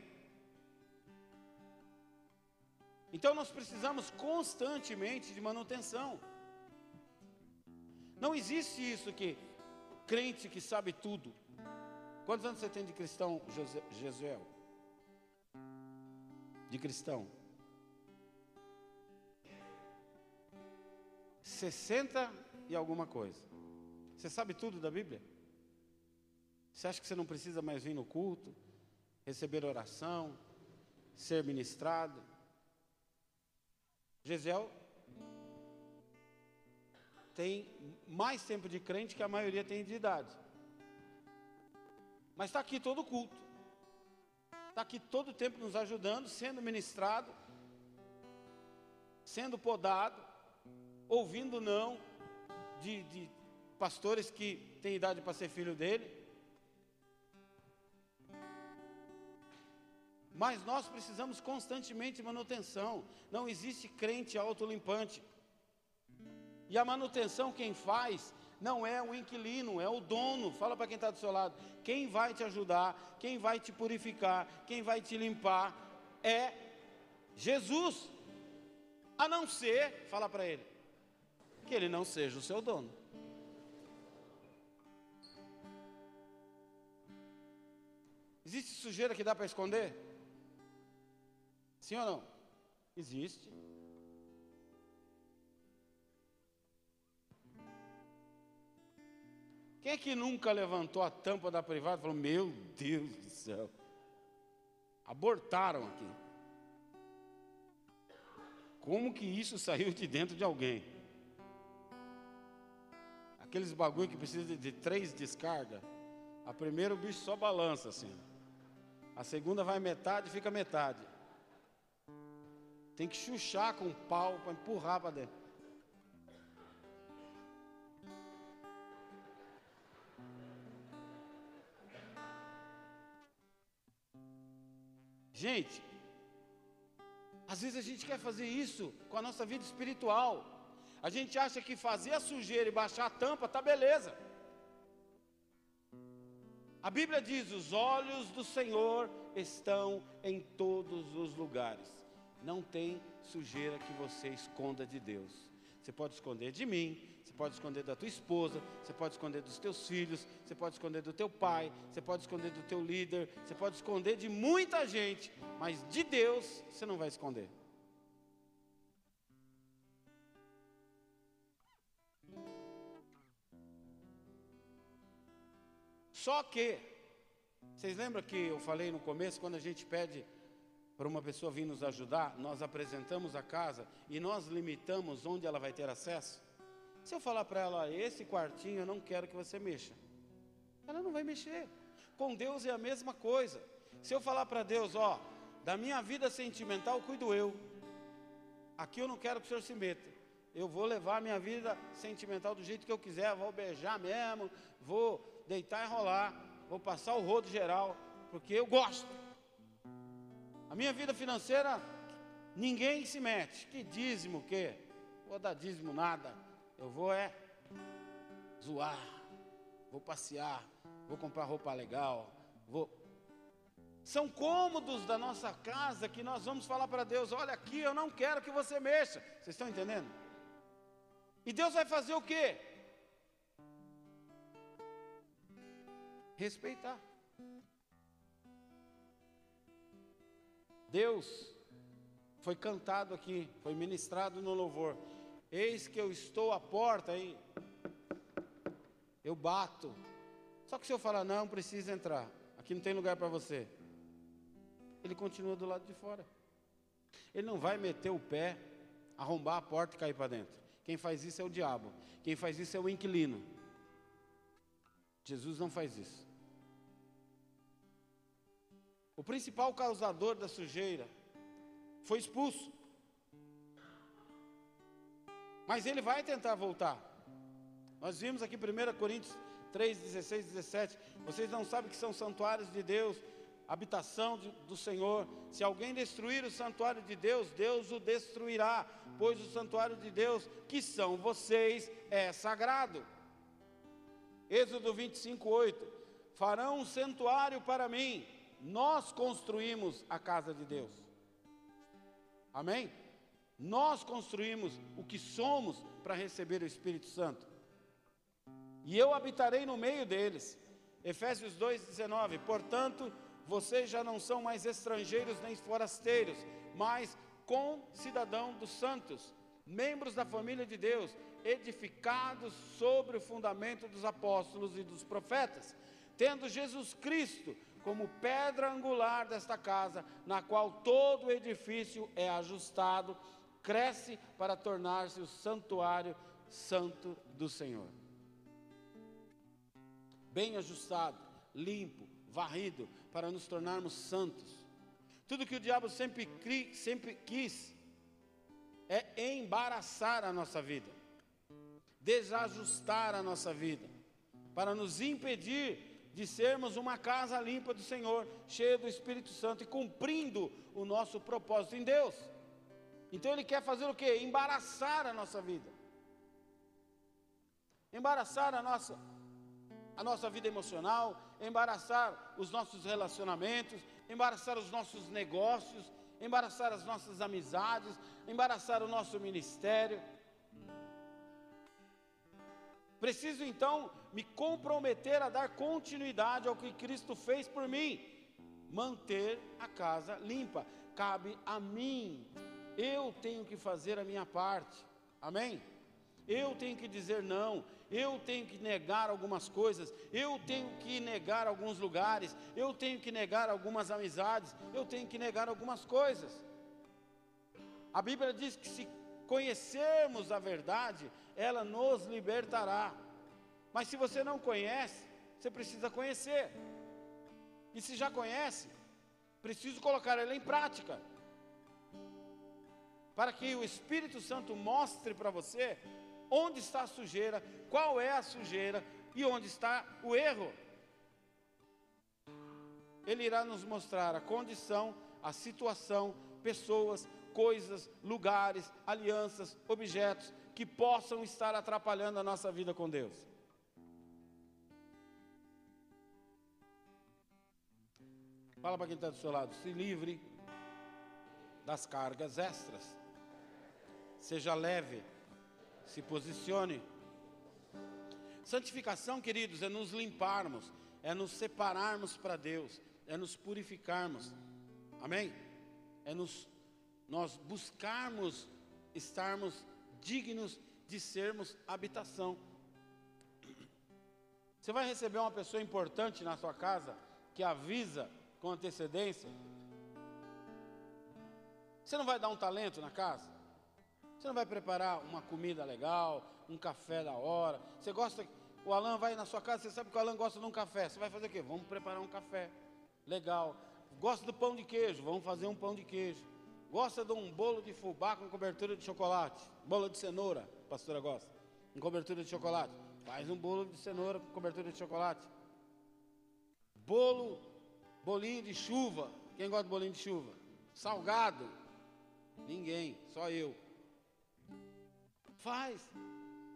Speaker 1: Então nós precisamos constantemente de manutenção. Não existe isso que crente que sabe tudo. Quantos anos você tem de cristão, Jesuel? De cristão? 60 e alguma coisa. Você sabe tudo da Bíblia? Você acha que você não precisa mais vir no culto, receber oração, ser ministrado? Gesiel tem mais tempo de crente que a maioria tem de idade. Mas está aqui todo culto. Está aqui todo o tempo nos ajudando, sendo ministrado, sendo podado, ouvindo não de, de pastores que têm idade para ser filho dele. Mas nós precisamos constantemente de manutenção. Não existe crente autolimpante. E a manutenção quem faz não é o inquilino, é o dono. Fala para quem está do seu lado. Quem vai te ajudar, quem vai te purificar, quem vai te limpar é Jesus. A não ser, fala para ele, que ele não seja o seu dono. Existe sujeira que dá para esconder? Sim ou não? Existe. Quem é que nunca levantou a tampa da privada e falou: Meu Deus do céu, abortaram aqui. Como que isso saiu de dentro de alguém? Aqueles bagulho que precisa de, três descargas. A primeira o bicho só balança assim. A segunda vai metade, fica metade. Tem que chuchar com o pau para empurrar para dentro. Gente, às vezes a gente quer fazer isso com a nossa vida espiritual. A gente acha que fazer a sujeira e baixar a tampa tá beleza. A Bíblia diz: os olhos do Senhor estão em todos os lugares. Não tem sujeira que você esconda de Deus. Você pode esconder de mim, você pode esconder da tua esposa, você pode esconder dos teus filhos, você pode esconder do teu pai, você pode esconder do teu líder, você pode esconder de muita gente, mas de Deus você não vai esconder. Só que, vocês lembram que eu falei no começo, quando a gente pede para uma pessoa vir nos ajudar, nós apresentamos a casa e nós limitamos onde ela vai ter acesso? Se eu falar para ela, esse quartinho eu não quero que você mexa, ela não vai mexer. Com Deus é a mesma coisa. Se eu falar para Deus, ó, da minha vida sentimental cuido eu, aqui eu não quero que o senhor se meta. Eu vou levar a minha vida sentimental do jeito que eu quiser, vou beijar mesmo, vou deitar e rolar, vou passar o rodo geral, porque eu gosto. A minha vida financeira, ninguém se mete. Que dízimo o? Vou dar dízimo nada. Eu vou é zoar, vou passear, vou comprar roupa legal, vou. São cômodos da nossa casa que nós vamos falar para Deus: olha aqui, eu não quero que você mexa. Vocês estão entendendo? E Deus vai fazer o quê? Respeitar. Deus foi cantado aqui, foi ministrado no louvor. Eis que eu estou à porta aí. Eu bato. Só que se eu falar, não, precisa entrar. Aqui não tem lugar para você. Ele continua do lado de fora. Ele não vai meter o pé, arrombar a porta e cair para dentro. Quem faz isso é o diabo. Quem faz isso é o inquilino. Jesus não faz isso. O principal causador da sujeira foi expulso. Mas ele vai tentar voltar. Nós vimos aqui 1 Coríntios 3, 16, 17. Vocês não sabem que são santuários de Deus, habitação do Senhor. Se alguém destruir o santuário de Deus, Deus o destruirá, pois o santuário de Deus, que são vocês, é sagrado. Êxodo 25, 8. Farão um santuário para mim, nós construímos a casa de Deus. Amém? Nós construímos o que somos para receber o Espírito Santo. E eu habitarei no meio deles. Efésios 2,19. Portanto, vocês já não são mais estrangeiros nem forasteiros, mas com cidadão dos santos, membros da família de Deus, edificados sobre o fundamento dos apóstolos e dos profetas, tendo Jesus Cristo como pedra angular desta casa, na qual todo o edifício é ajustado, cresce para tornar-se o santuário santo do Senhor. Bem ajustado, limpo, varrido, para nos tornarmos santos. Tudo que o diabo sempre, sempre quis é embaraçar a nossa vida, desajustar a nossa vida, para nos impedir de sermos uma casa limpa do Senhor, cheia do Espírito Santo e cumprindo o nosso propósito em Deus. Então ele quer fazer o que? Embaraçar a nossa vida. Embaraçar a nossa a nossa vida emocional, embaraçar os nossos relacionamentos, embaraçar os nossos negócios, embaraçar as nossas amizades, embaraçar o nosso ministério. Preciso então me comprometer a dar continuidade ao que Cristo fez por mim, manter a casa limpa. Cabe a mim, eu tenho que fazer a minha parte, amém? Eu tenho que dizer não, eu tenho que negar algumas coisas, eu tenho que negar alguns lugares, eu tenho que negar algumas amizades, eu tenho que negar algumas coisas. A Bíblia diz que se conhecermos a verdade, ela nos libertará. Mas se você não conhece, você precisa conhecer. E se já conhece, preciso colocar ela em prática. Para que o Espírito Santo mostre para você onde está a sujeira, qual é a sujeira e onde está o erro. Ele irá nos mostrar a condição, a situação, pessoas, coisas, lugares, alianças, objetos que possam estar atrapalhando a nossa vida com Deus. Fala para quem está do seu lado, se livre das cargas extras. Seja leve se posicione. Santificação, queridos, é nos limparmos, é nos separarmos para Deus, é nos purificarmos. Amém? É nos nós buscarmos estarmos dignos de sermos habitação. Você vai receber uma pessoa importante na sua casa que avisa com antecedência. Você não vai dar um talento na casa? Você não vai preparar uma comida legal, um café da hora. Você gosta, o Alan vai na sua casa, você sabe que o Alan gosta de um café. Você vai fazer o quê? Vamos preparar um café legal. Gosta do pão de queijo? Vamos fazer um pão de queijo. Gosta de um bolo de fubá com cobertura de chocolate? Bolo de cenoura, a pastora gosta. Com cobertura de chocolate. Faz um bolo de cenoura com cobertura de chocolate. Bolo, bolinho de chuva. Quem gosta de bolinho de chuva? Salgado. Ninguém, só eu. Faz.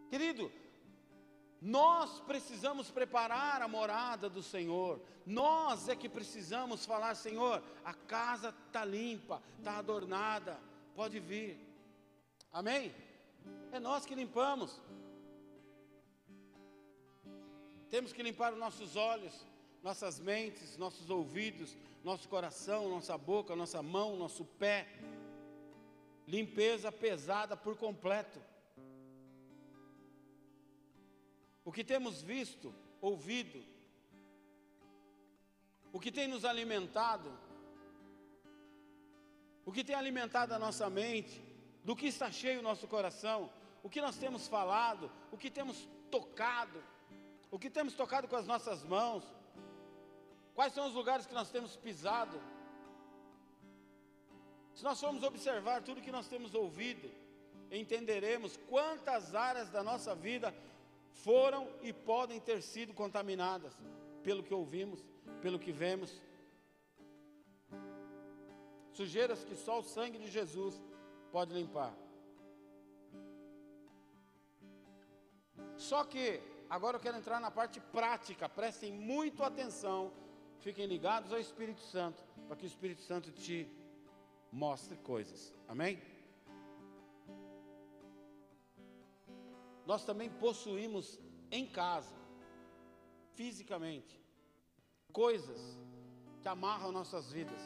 Speaker 1: Querido, nós precisamos preparar a morada do Senhor. Nós é que precisamos falar, Senhor, a casa está limpa, está adornada, pode vir. Amém? É nós que limpamos. Temos que limpar os nossos olhos, nossas mentes, nossos ouvidos, nosso coração, nossa boca, nossa mão, nosso pé. Limpeza pesada por completo. O que temos visto, ouvido, o que tem nos alimentado, o que tem alimentado a nossa mente, do que está cheio o nosso coração, o que nós temos falado, o que temos tocado, o que temos tocado com as nossas mãos, quais são os lugares que nós temos pisado. Se nós formos observar tudo que nós temos ouvido, entenderemos quantas áreas da nossa vida foram e podem ter sido contaminadas pelo que ouvimos, pelo que vemos. Sujeiras que só o sangue de Jesus pode limpar. Só que, agora eu quero entrar na parte prática, prestem muito atenção, fiquem ligados ao Espírito Santo, para que o Espírito Santo te mostre coisas. Amém? Nós também possuímos em casa, fisicamente, coisas que amarram nossas vidas,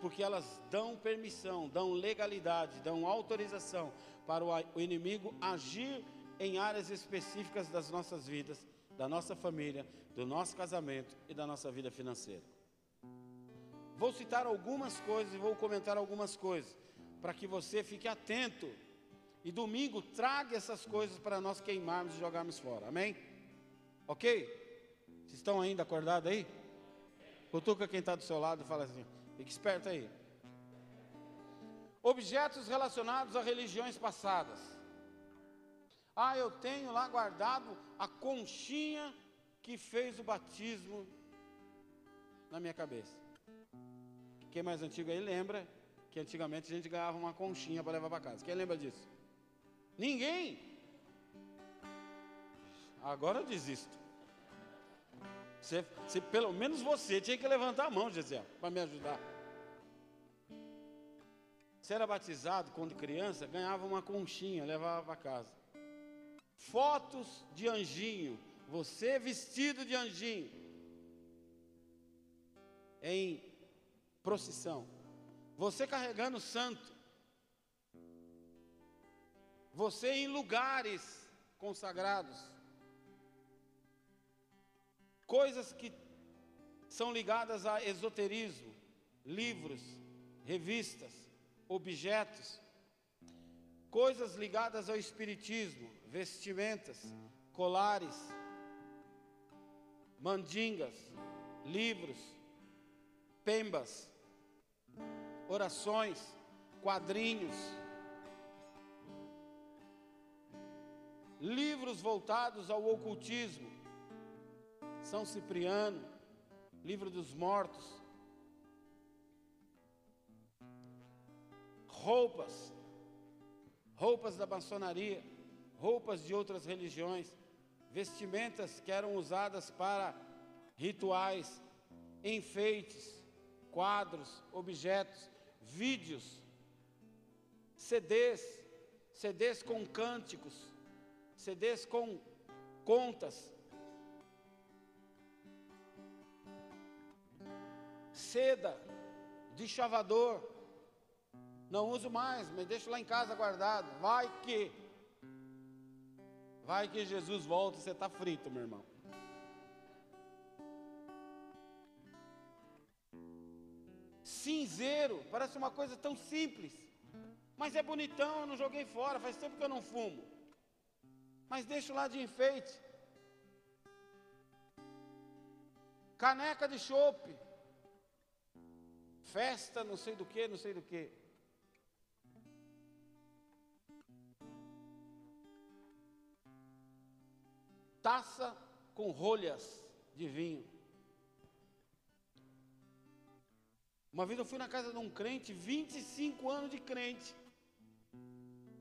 Speaker 1: porque elas dão permissão, dão legalidade, dão autorização para o inimigo agir em áreas específicas das nossas vidas, da nossa família, do nosso casamento e da nossa vida financeira. Vou citar algumas coisas e vou comentar algumas coisas, para que você fique atento e domingo traga essas coisas para nós queimarmos e jogarmos fora. Amém? Ok? Vocês estão ainda acordados aí? Cutuca quem está do seu lado e fala assim: fique esperto aí. Objetos relacionados a religiões passadas. Ah, eu tenho lá guardado a conchinha que fez o batismo na minha cabeça. Quem é mais antigo aí lembra que antigamente a gente ganhava uma conchinha para levar para casa. Quem lembra disso? Ninguém. Agora eu desisto. Você, você, pelo menos você tinha que levantar a mão, Gisele, para me ajudar. Você era batizado quando criança, ganhava uma conchinha, levava para casa. Fotos de anjinho, você vestido de anjinho, em procissão. Você carregando o santo. Você em lugares consagrados. Coisas que são ligadas a esoterismo, livros, revistas, objetos, coisas ligadas ao espiritismo, vestimentas, colares, mandingas, livros, pembas, orações, quadrinhos, livros voltados ao ocultismo, são Cipriano, Livro dos Mortos, roupas, roupas da maçonaria, roupas de outras religiões, vestimentas que eram usadas para rituais, enfeites, quadros, objetos, vídeos, CDs, CDs com cânticos, CDs com contas, seda de chavador. Não uso mais, mas deixo lá em casa guardado. Vai que. Vai que Jesus volta você está frito, meu irmão. Cinzeiro, parece uma coisa tão simples. Mas é bonitão, eu não joguei fora, faz tempo que eu não fumo. Mas deixo lá de enfeite. Caneca de chope festa, não sei do que, não sei do que. Taça com rolhas de vinho. Uma vez eu fui na casa de um crente, 25 anos de crente.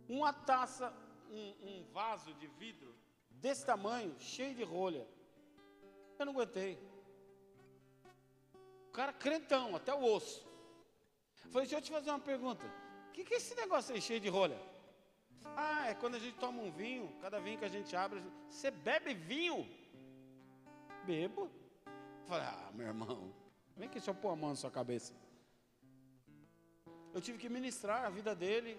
Speaker 1: Uma taça, um, um vaso de vidro desse tamanho, cheio de rolha. Eu não aguentei cara crentão, até o osso. Falei, deixa eu te fazer uma pergunta. O que, que é esse negócio aí cheio de rolha? Ah, é quando a gente toma um vinho, cada vinho que a gente abre, você bebe vinho? Bebo. Falei, ah, meu irmão, vem que deixa eu pôr a mão na sua cabeça. Eu tive que ministrar a vida dele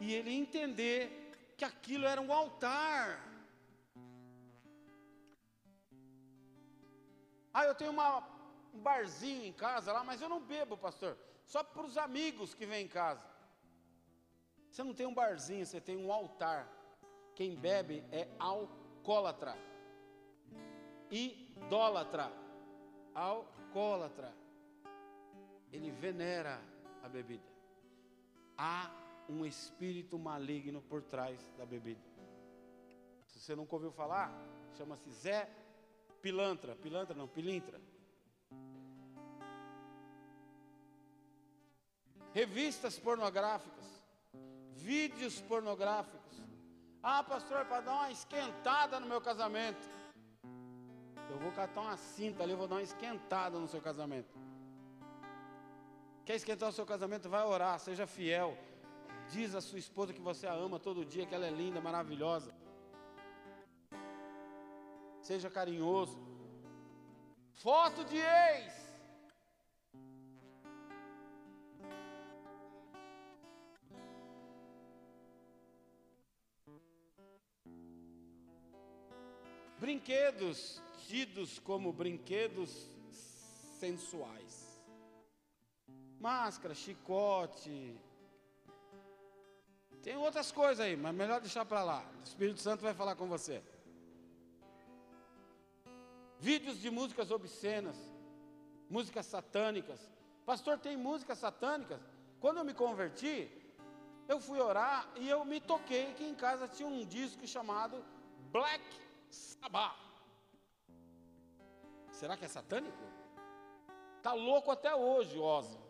Speaker 1: e ele entender que aquilo era um altar. Ah, eu tenho uma um barzinho em casa lá, mas eu não bebo, pastor. Só para os amigos que vêm em casa. Você não tem um barzinho, você tem um altar. Quem bebe é alcoólatra. Idólatra. Alcoólatra. Ele venera a bebida. Há um espírito maligno por trás da bebida. Se você nunca ouviu falar, chama-se Zé Pilantra. Pilantra não, Pilintra. revistas pornográficas, vídeos pornográficos. Ah, pastor, para dar uma esquentada no meu casamento. Eu vou catar uma cinta ali, eu vou dar uma esquentada no seu casamento. Quer esquentar o seu casamento? Vai orar, seja fiel. Diz a sua esposa que você a ama todo dia, que ela é linda, maravilhosa. Seja carinhoso. Foto de ex. Brinquedos tidos como brinquedos sensuais. Máscara, chicote, tem outras coisas aí, mas melhor deixar para lá. O Espírito Santo vai falar com você. Vídeos de músicas obscenas, músicas satânicas. Pastor, tem músicas satânicas? Quando eu me converti, eu fui orar e eu me toquei que em casa tinha um disco chamado Black Sabbath. Será que é satânico? Tá louco até hoje, Ozzy.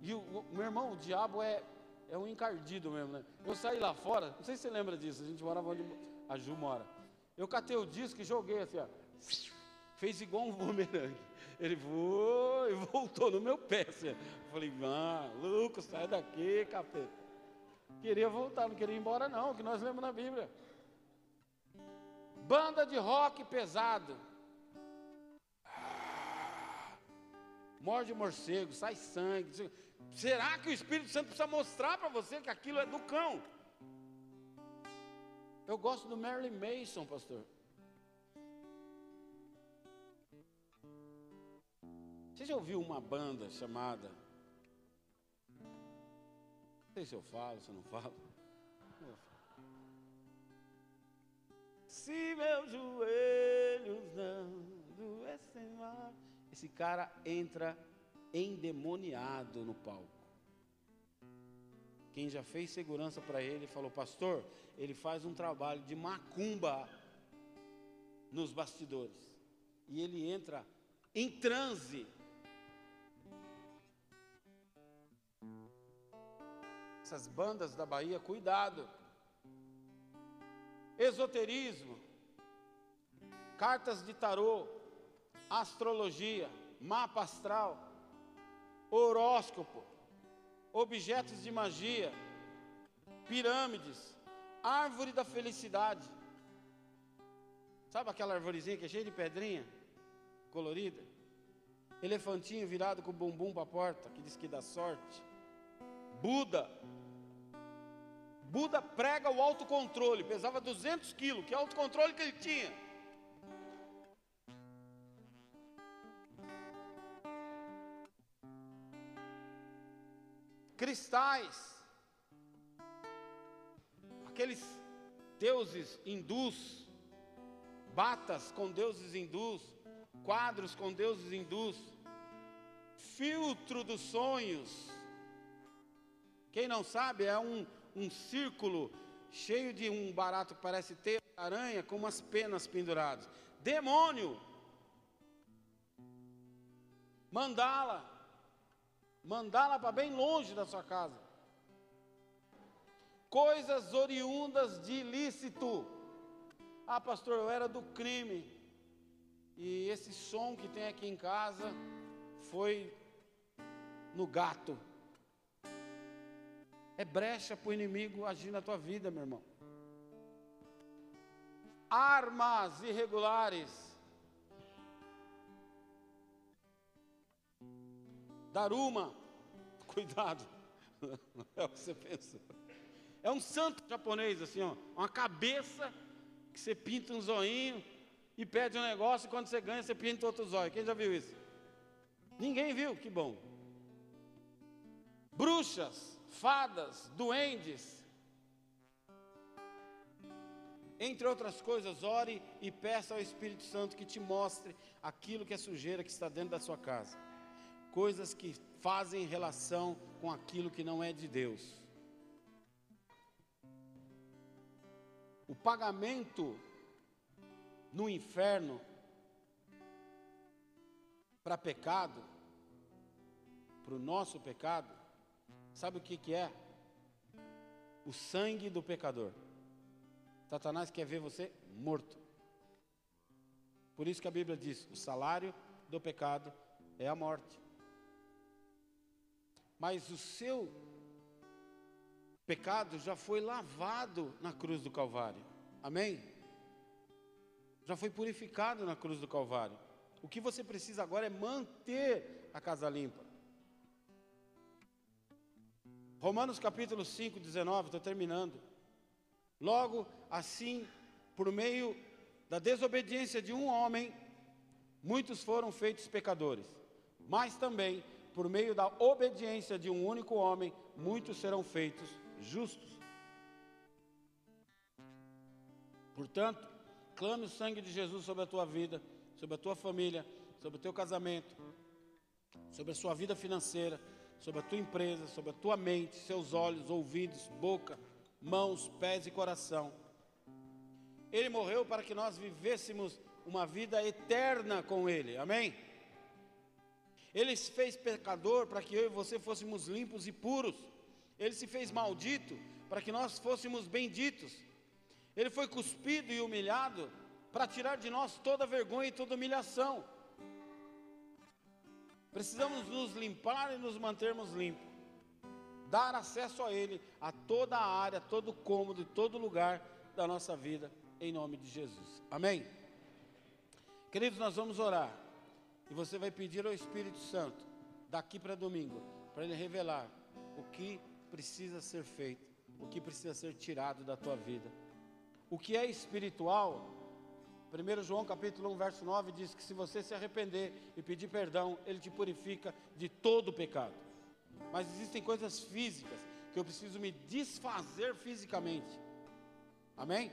Speaker 1: E o, o, meu irmão, o diabo é, é um encardido mesmo, né? Eu saí lá fora, não sei se você lembra disso, a gente morava onde a Ju mora. Eu catei o disco e joguei assim, ó. Fez igual um bumerangue. Ele voou e voltou no meu pé. Assim. Eu falei, ah, sai daqui, capeta. Queria voltar, não queria ir embora, não, que nós lemos na Bíblia. Banda de rock pesado. Ah, morde morcego, sai sangue. Será que o Espírito Santo precisa mostrar para você que aquilo é do cão? Eu gosto do Marilyn Mason, pastor. Você já ouviu uma banda chamada? Não sei se eu falo, se eu não falo. Se meus joelhos não doessem mais. Esse cara entra endemoniado no palco. Quem já fez segurança para ele falou, pastor, ele faz um trabalho de macumba nos bastidores. E ele entra em transe. Essas bandas da Bahia, cuidado. Esoterismo, cartas de tarô, astrologia, mapa astral, horóscopo, objetos de magia, pirâmides, árvore da felicidade. Sabe aquela arvorezinha que é cheia de pedrinha, colorida? Elefantinho virado com o bumbum para a porta, que diz que dá sorte. Buda. Buda prega o autocontrole, pesava 200 quilos, que autocontrole que ele tinha? Cristais, aqueles deuses hindus, batas com deuses hindus, quadros com deuses hindus, filtro dos sonhos. Quem não sabe, é um, um círculo cheio de um barato que parece ter aranha com umas penas penduradas. Demônio. Mandala. Mandala para bem longe da sua casa coisas oriundas de ilícito. Ah, pastor, eu era do crime. E esse som que tem aqui em casa foi no gato. É brecha para o inimigo agir na tua vida, meu irmão. Armas irregulares. Daruma, cuidado, não é o que você pensa. É um santo japonês, assim, ó, uma cabeça que você pinta um zoinho e pede um negócio, e quando você ganha, você pinta outro zóio. Quem já viu isso? Ninguém viu, que bom. Bruxas, fadas, duendes. Entre outras coisas, ore e peça ao Espírito Santo que te mostre aquilo que é sujeira que está dentro da sua casa. Coisas que fazem relação com aquilo que não é de Deus. o pagamento no inferno para pecado, para o nosso pecado, sabe o que, que é? O sangue do pecador. Satanás quer ver você morto. Por isso que a Bíblia diz: o salário do pecado é a morte. Mas o seu pecado já foi lavado na cruz do Calvário. Amém? Já foi purificado na cruz do Calvário. O que você precisa agora é manter a casa limpa. Romanos capítulo 5, 19, estou terminando. Logo, assim, por meio da desobediência de um homem, muitos foram feitos pecadores. Mas também, por meio da obediência de um único homem, muitos serão feitos justos. Portanto, clame o sangue de Jesus sobre a tua vida, sobre a tua família, sobre o teu casamento, sobre a sua vida financeira, sobre a tua empresa, sobre a tua mente, seus olhos, ouvidos, boca, mãos, pés e coração. Ele morreu para que nós vivêssemos uma vida eterna com Ele, amém? Ele se fez pecador para que eu e você fôssemos limpos e puros. Ele se fez maldito para que nós fôssemos benditos. Ele foi cuspido e humilhado para tirar de nós toda vergonha e toda humilhação. Precisamos nos limpar e nos mantermos limpos. Dar acesso a Ele, a toda a área, todo cômodo, todo lugar da nossa vida, em nome de Jesus. Amém? Queridos, nós vamos orar. E você vai pedir ao Espírito Santo, daqui para domingo, para Ele revelar o que precisa ser feito, o que precisa ser tirado da tua vida. O que é espiritual, 1 João capítulo 1, verso 9 diz que se você se arrepender e pedir perdão, ele te purifica de todo o pecado. Mas existem coisas físicas que eu preciso me desfazer fisicamente. Amém?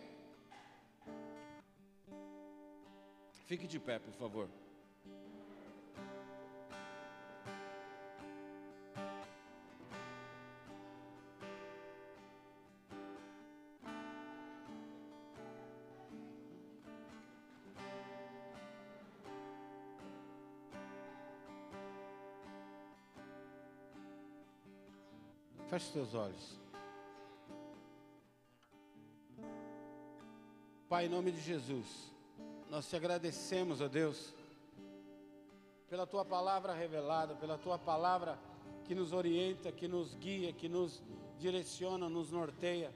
Speaker 1: Fique de pé, por favor. Feche seus olhos. Pai, em nome de Jesus, nós te agradecemos, ó Deus, pela tua palavra revelada, pela tua palavra que nos orienta, que nos guia, que nos direciona, nos norteia.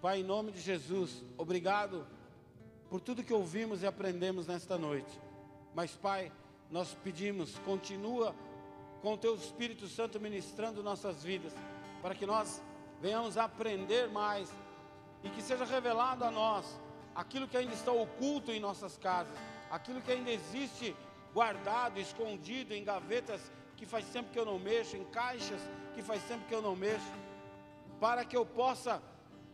Speaker 1: Pai, em nome de Jesus, obrigado por tudo que ouvimos e aprendemos nesta noite. Mas, Pai, nós pedimos, continua com o Teu Espírito Santo ministrando nossas vidas, para que nós venhamos aprender mais e que seja revelado a nós aquilo que ainda está oculto em nossas casas, aquilo que ainda existe guardado, escondido em gavetas que faz tempo que eu não mexo, em caixas que faz tempo que eu não mexo, para que eu possa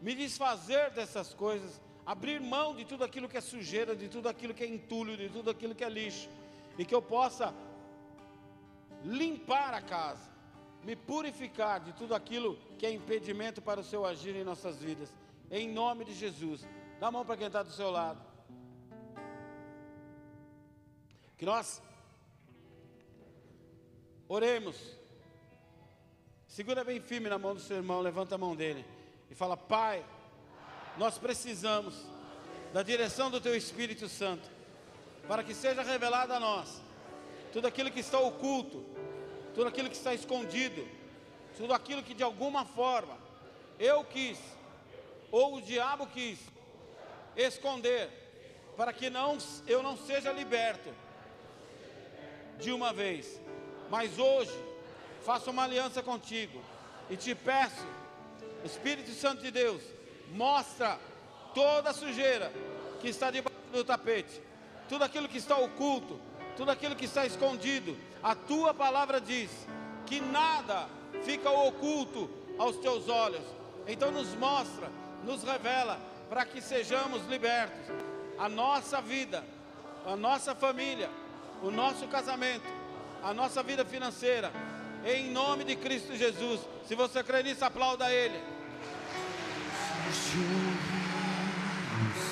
Speaker 1: me desfazer dessas coisas, abrir mão de tudo aquilo que é sujeira, de tudo aquilo que é entulho, de tudo aquilo que é lixo, e que eu possa limpar a casa, me purificar de tudo aquilo que é impedimento para o seu agir em nossas vidas. Em nome de Jesus. Dá a mão para quem está do seu lado. Que nós oremos. Segura bem firme na mão do seu irmão, levanta a mão dele e fala: Pai, nós precisamos da direção do Teu Espírito Santo, para que seja revelado a nós tudo aquilo que está oculto, tudo aquilo que está escondido, tudo aquilo que de alguma forma eu quis, ou o diabo quis, esconder, para que não, eu não seja liberto de uma vez, mas hoje faço uma aliança contigo e te peço, Espírito Santo de Deus, mostra toda a sujeira que está debaixo do tapete, tudo aquilo que está oculto, tudo aquilo que está escondido. A tua palavra diz que nada fica oculto aos teus olhos. Então nos mostra, nos revela, para que sejamos libertos. A nossa vida, a nossa família, o nosso casamento, a nossa vida financeira, em nome de Cristo Jesus. Se você crê nisso, aplauda Ele.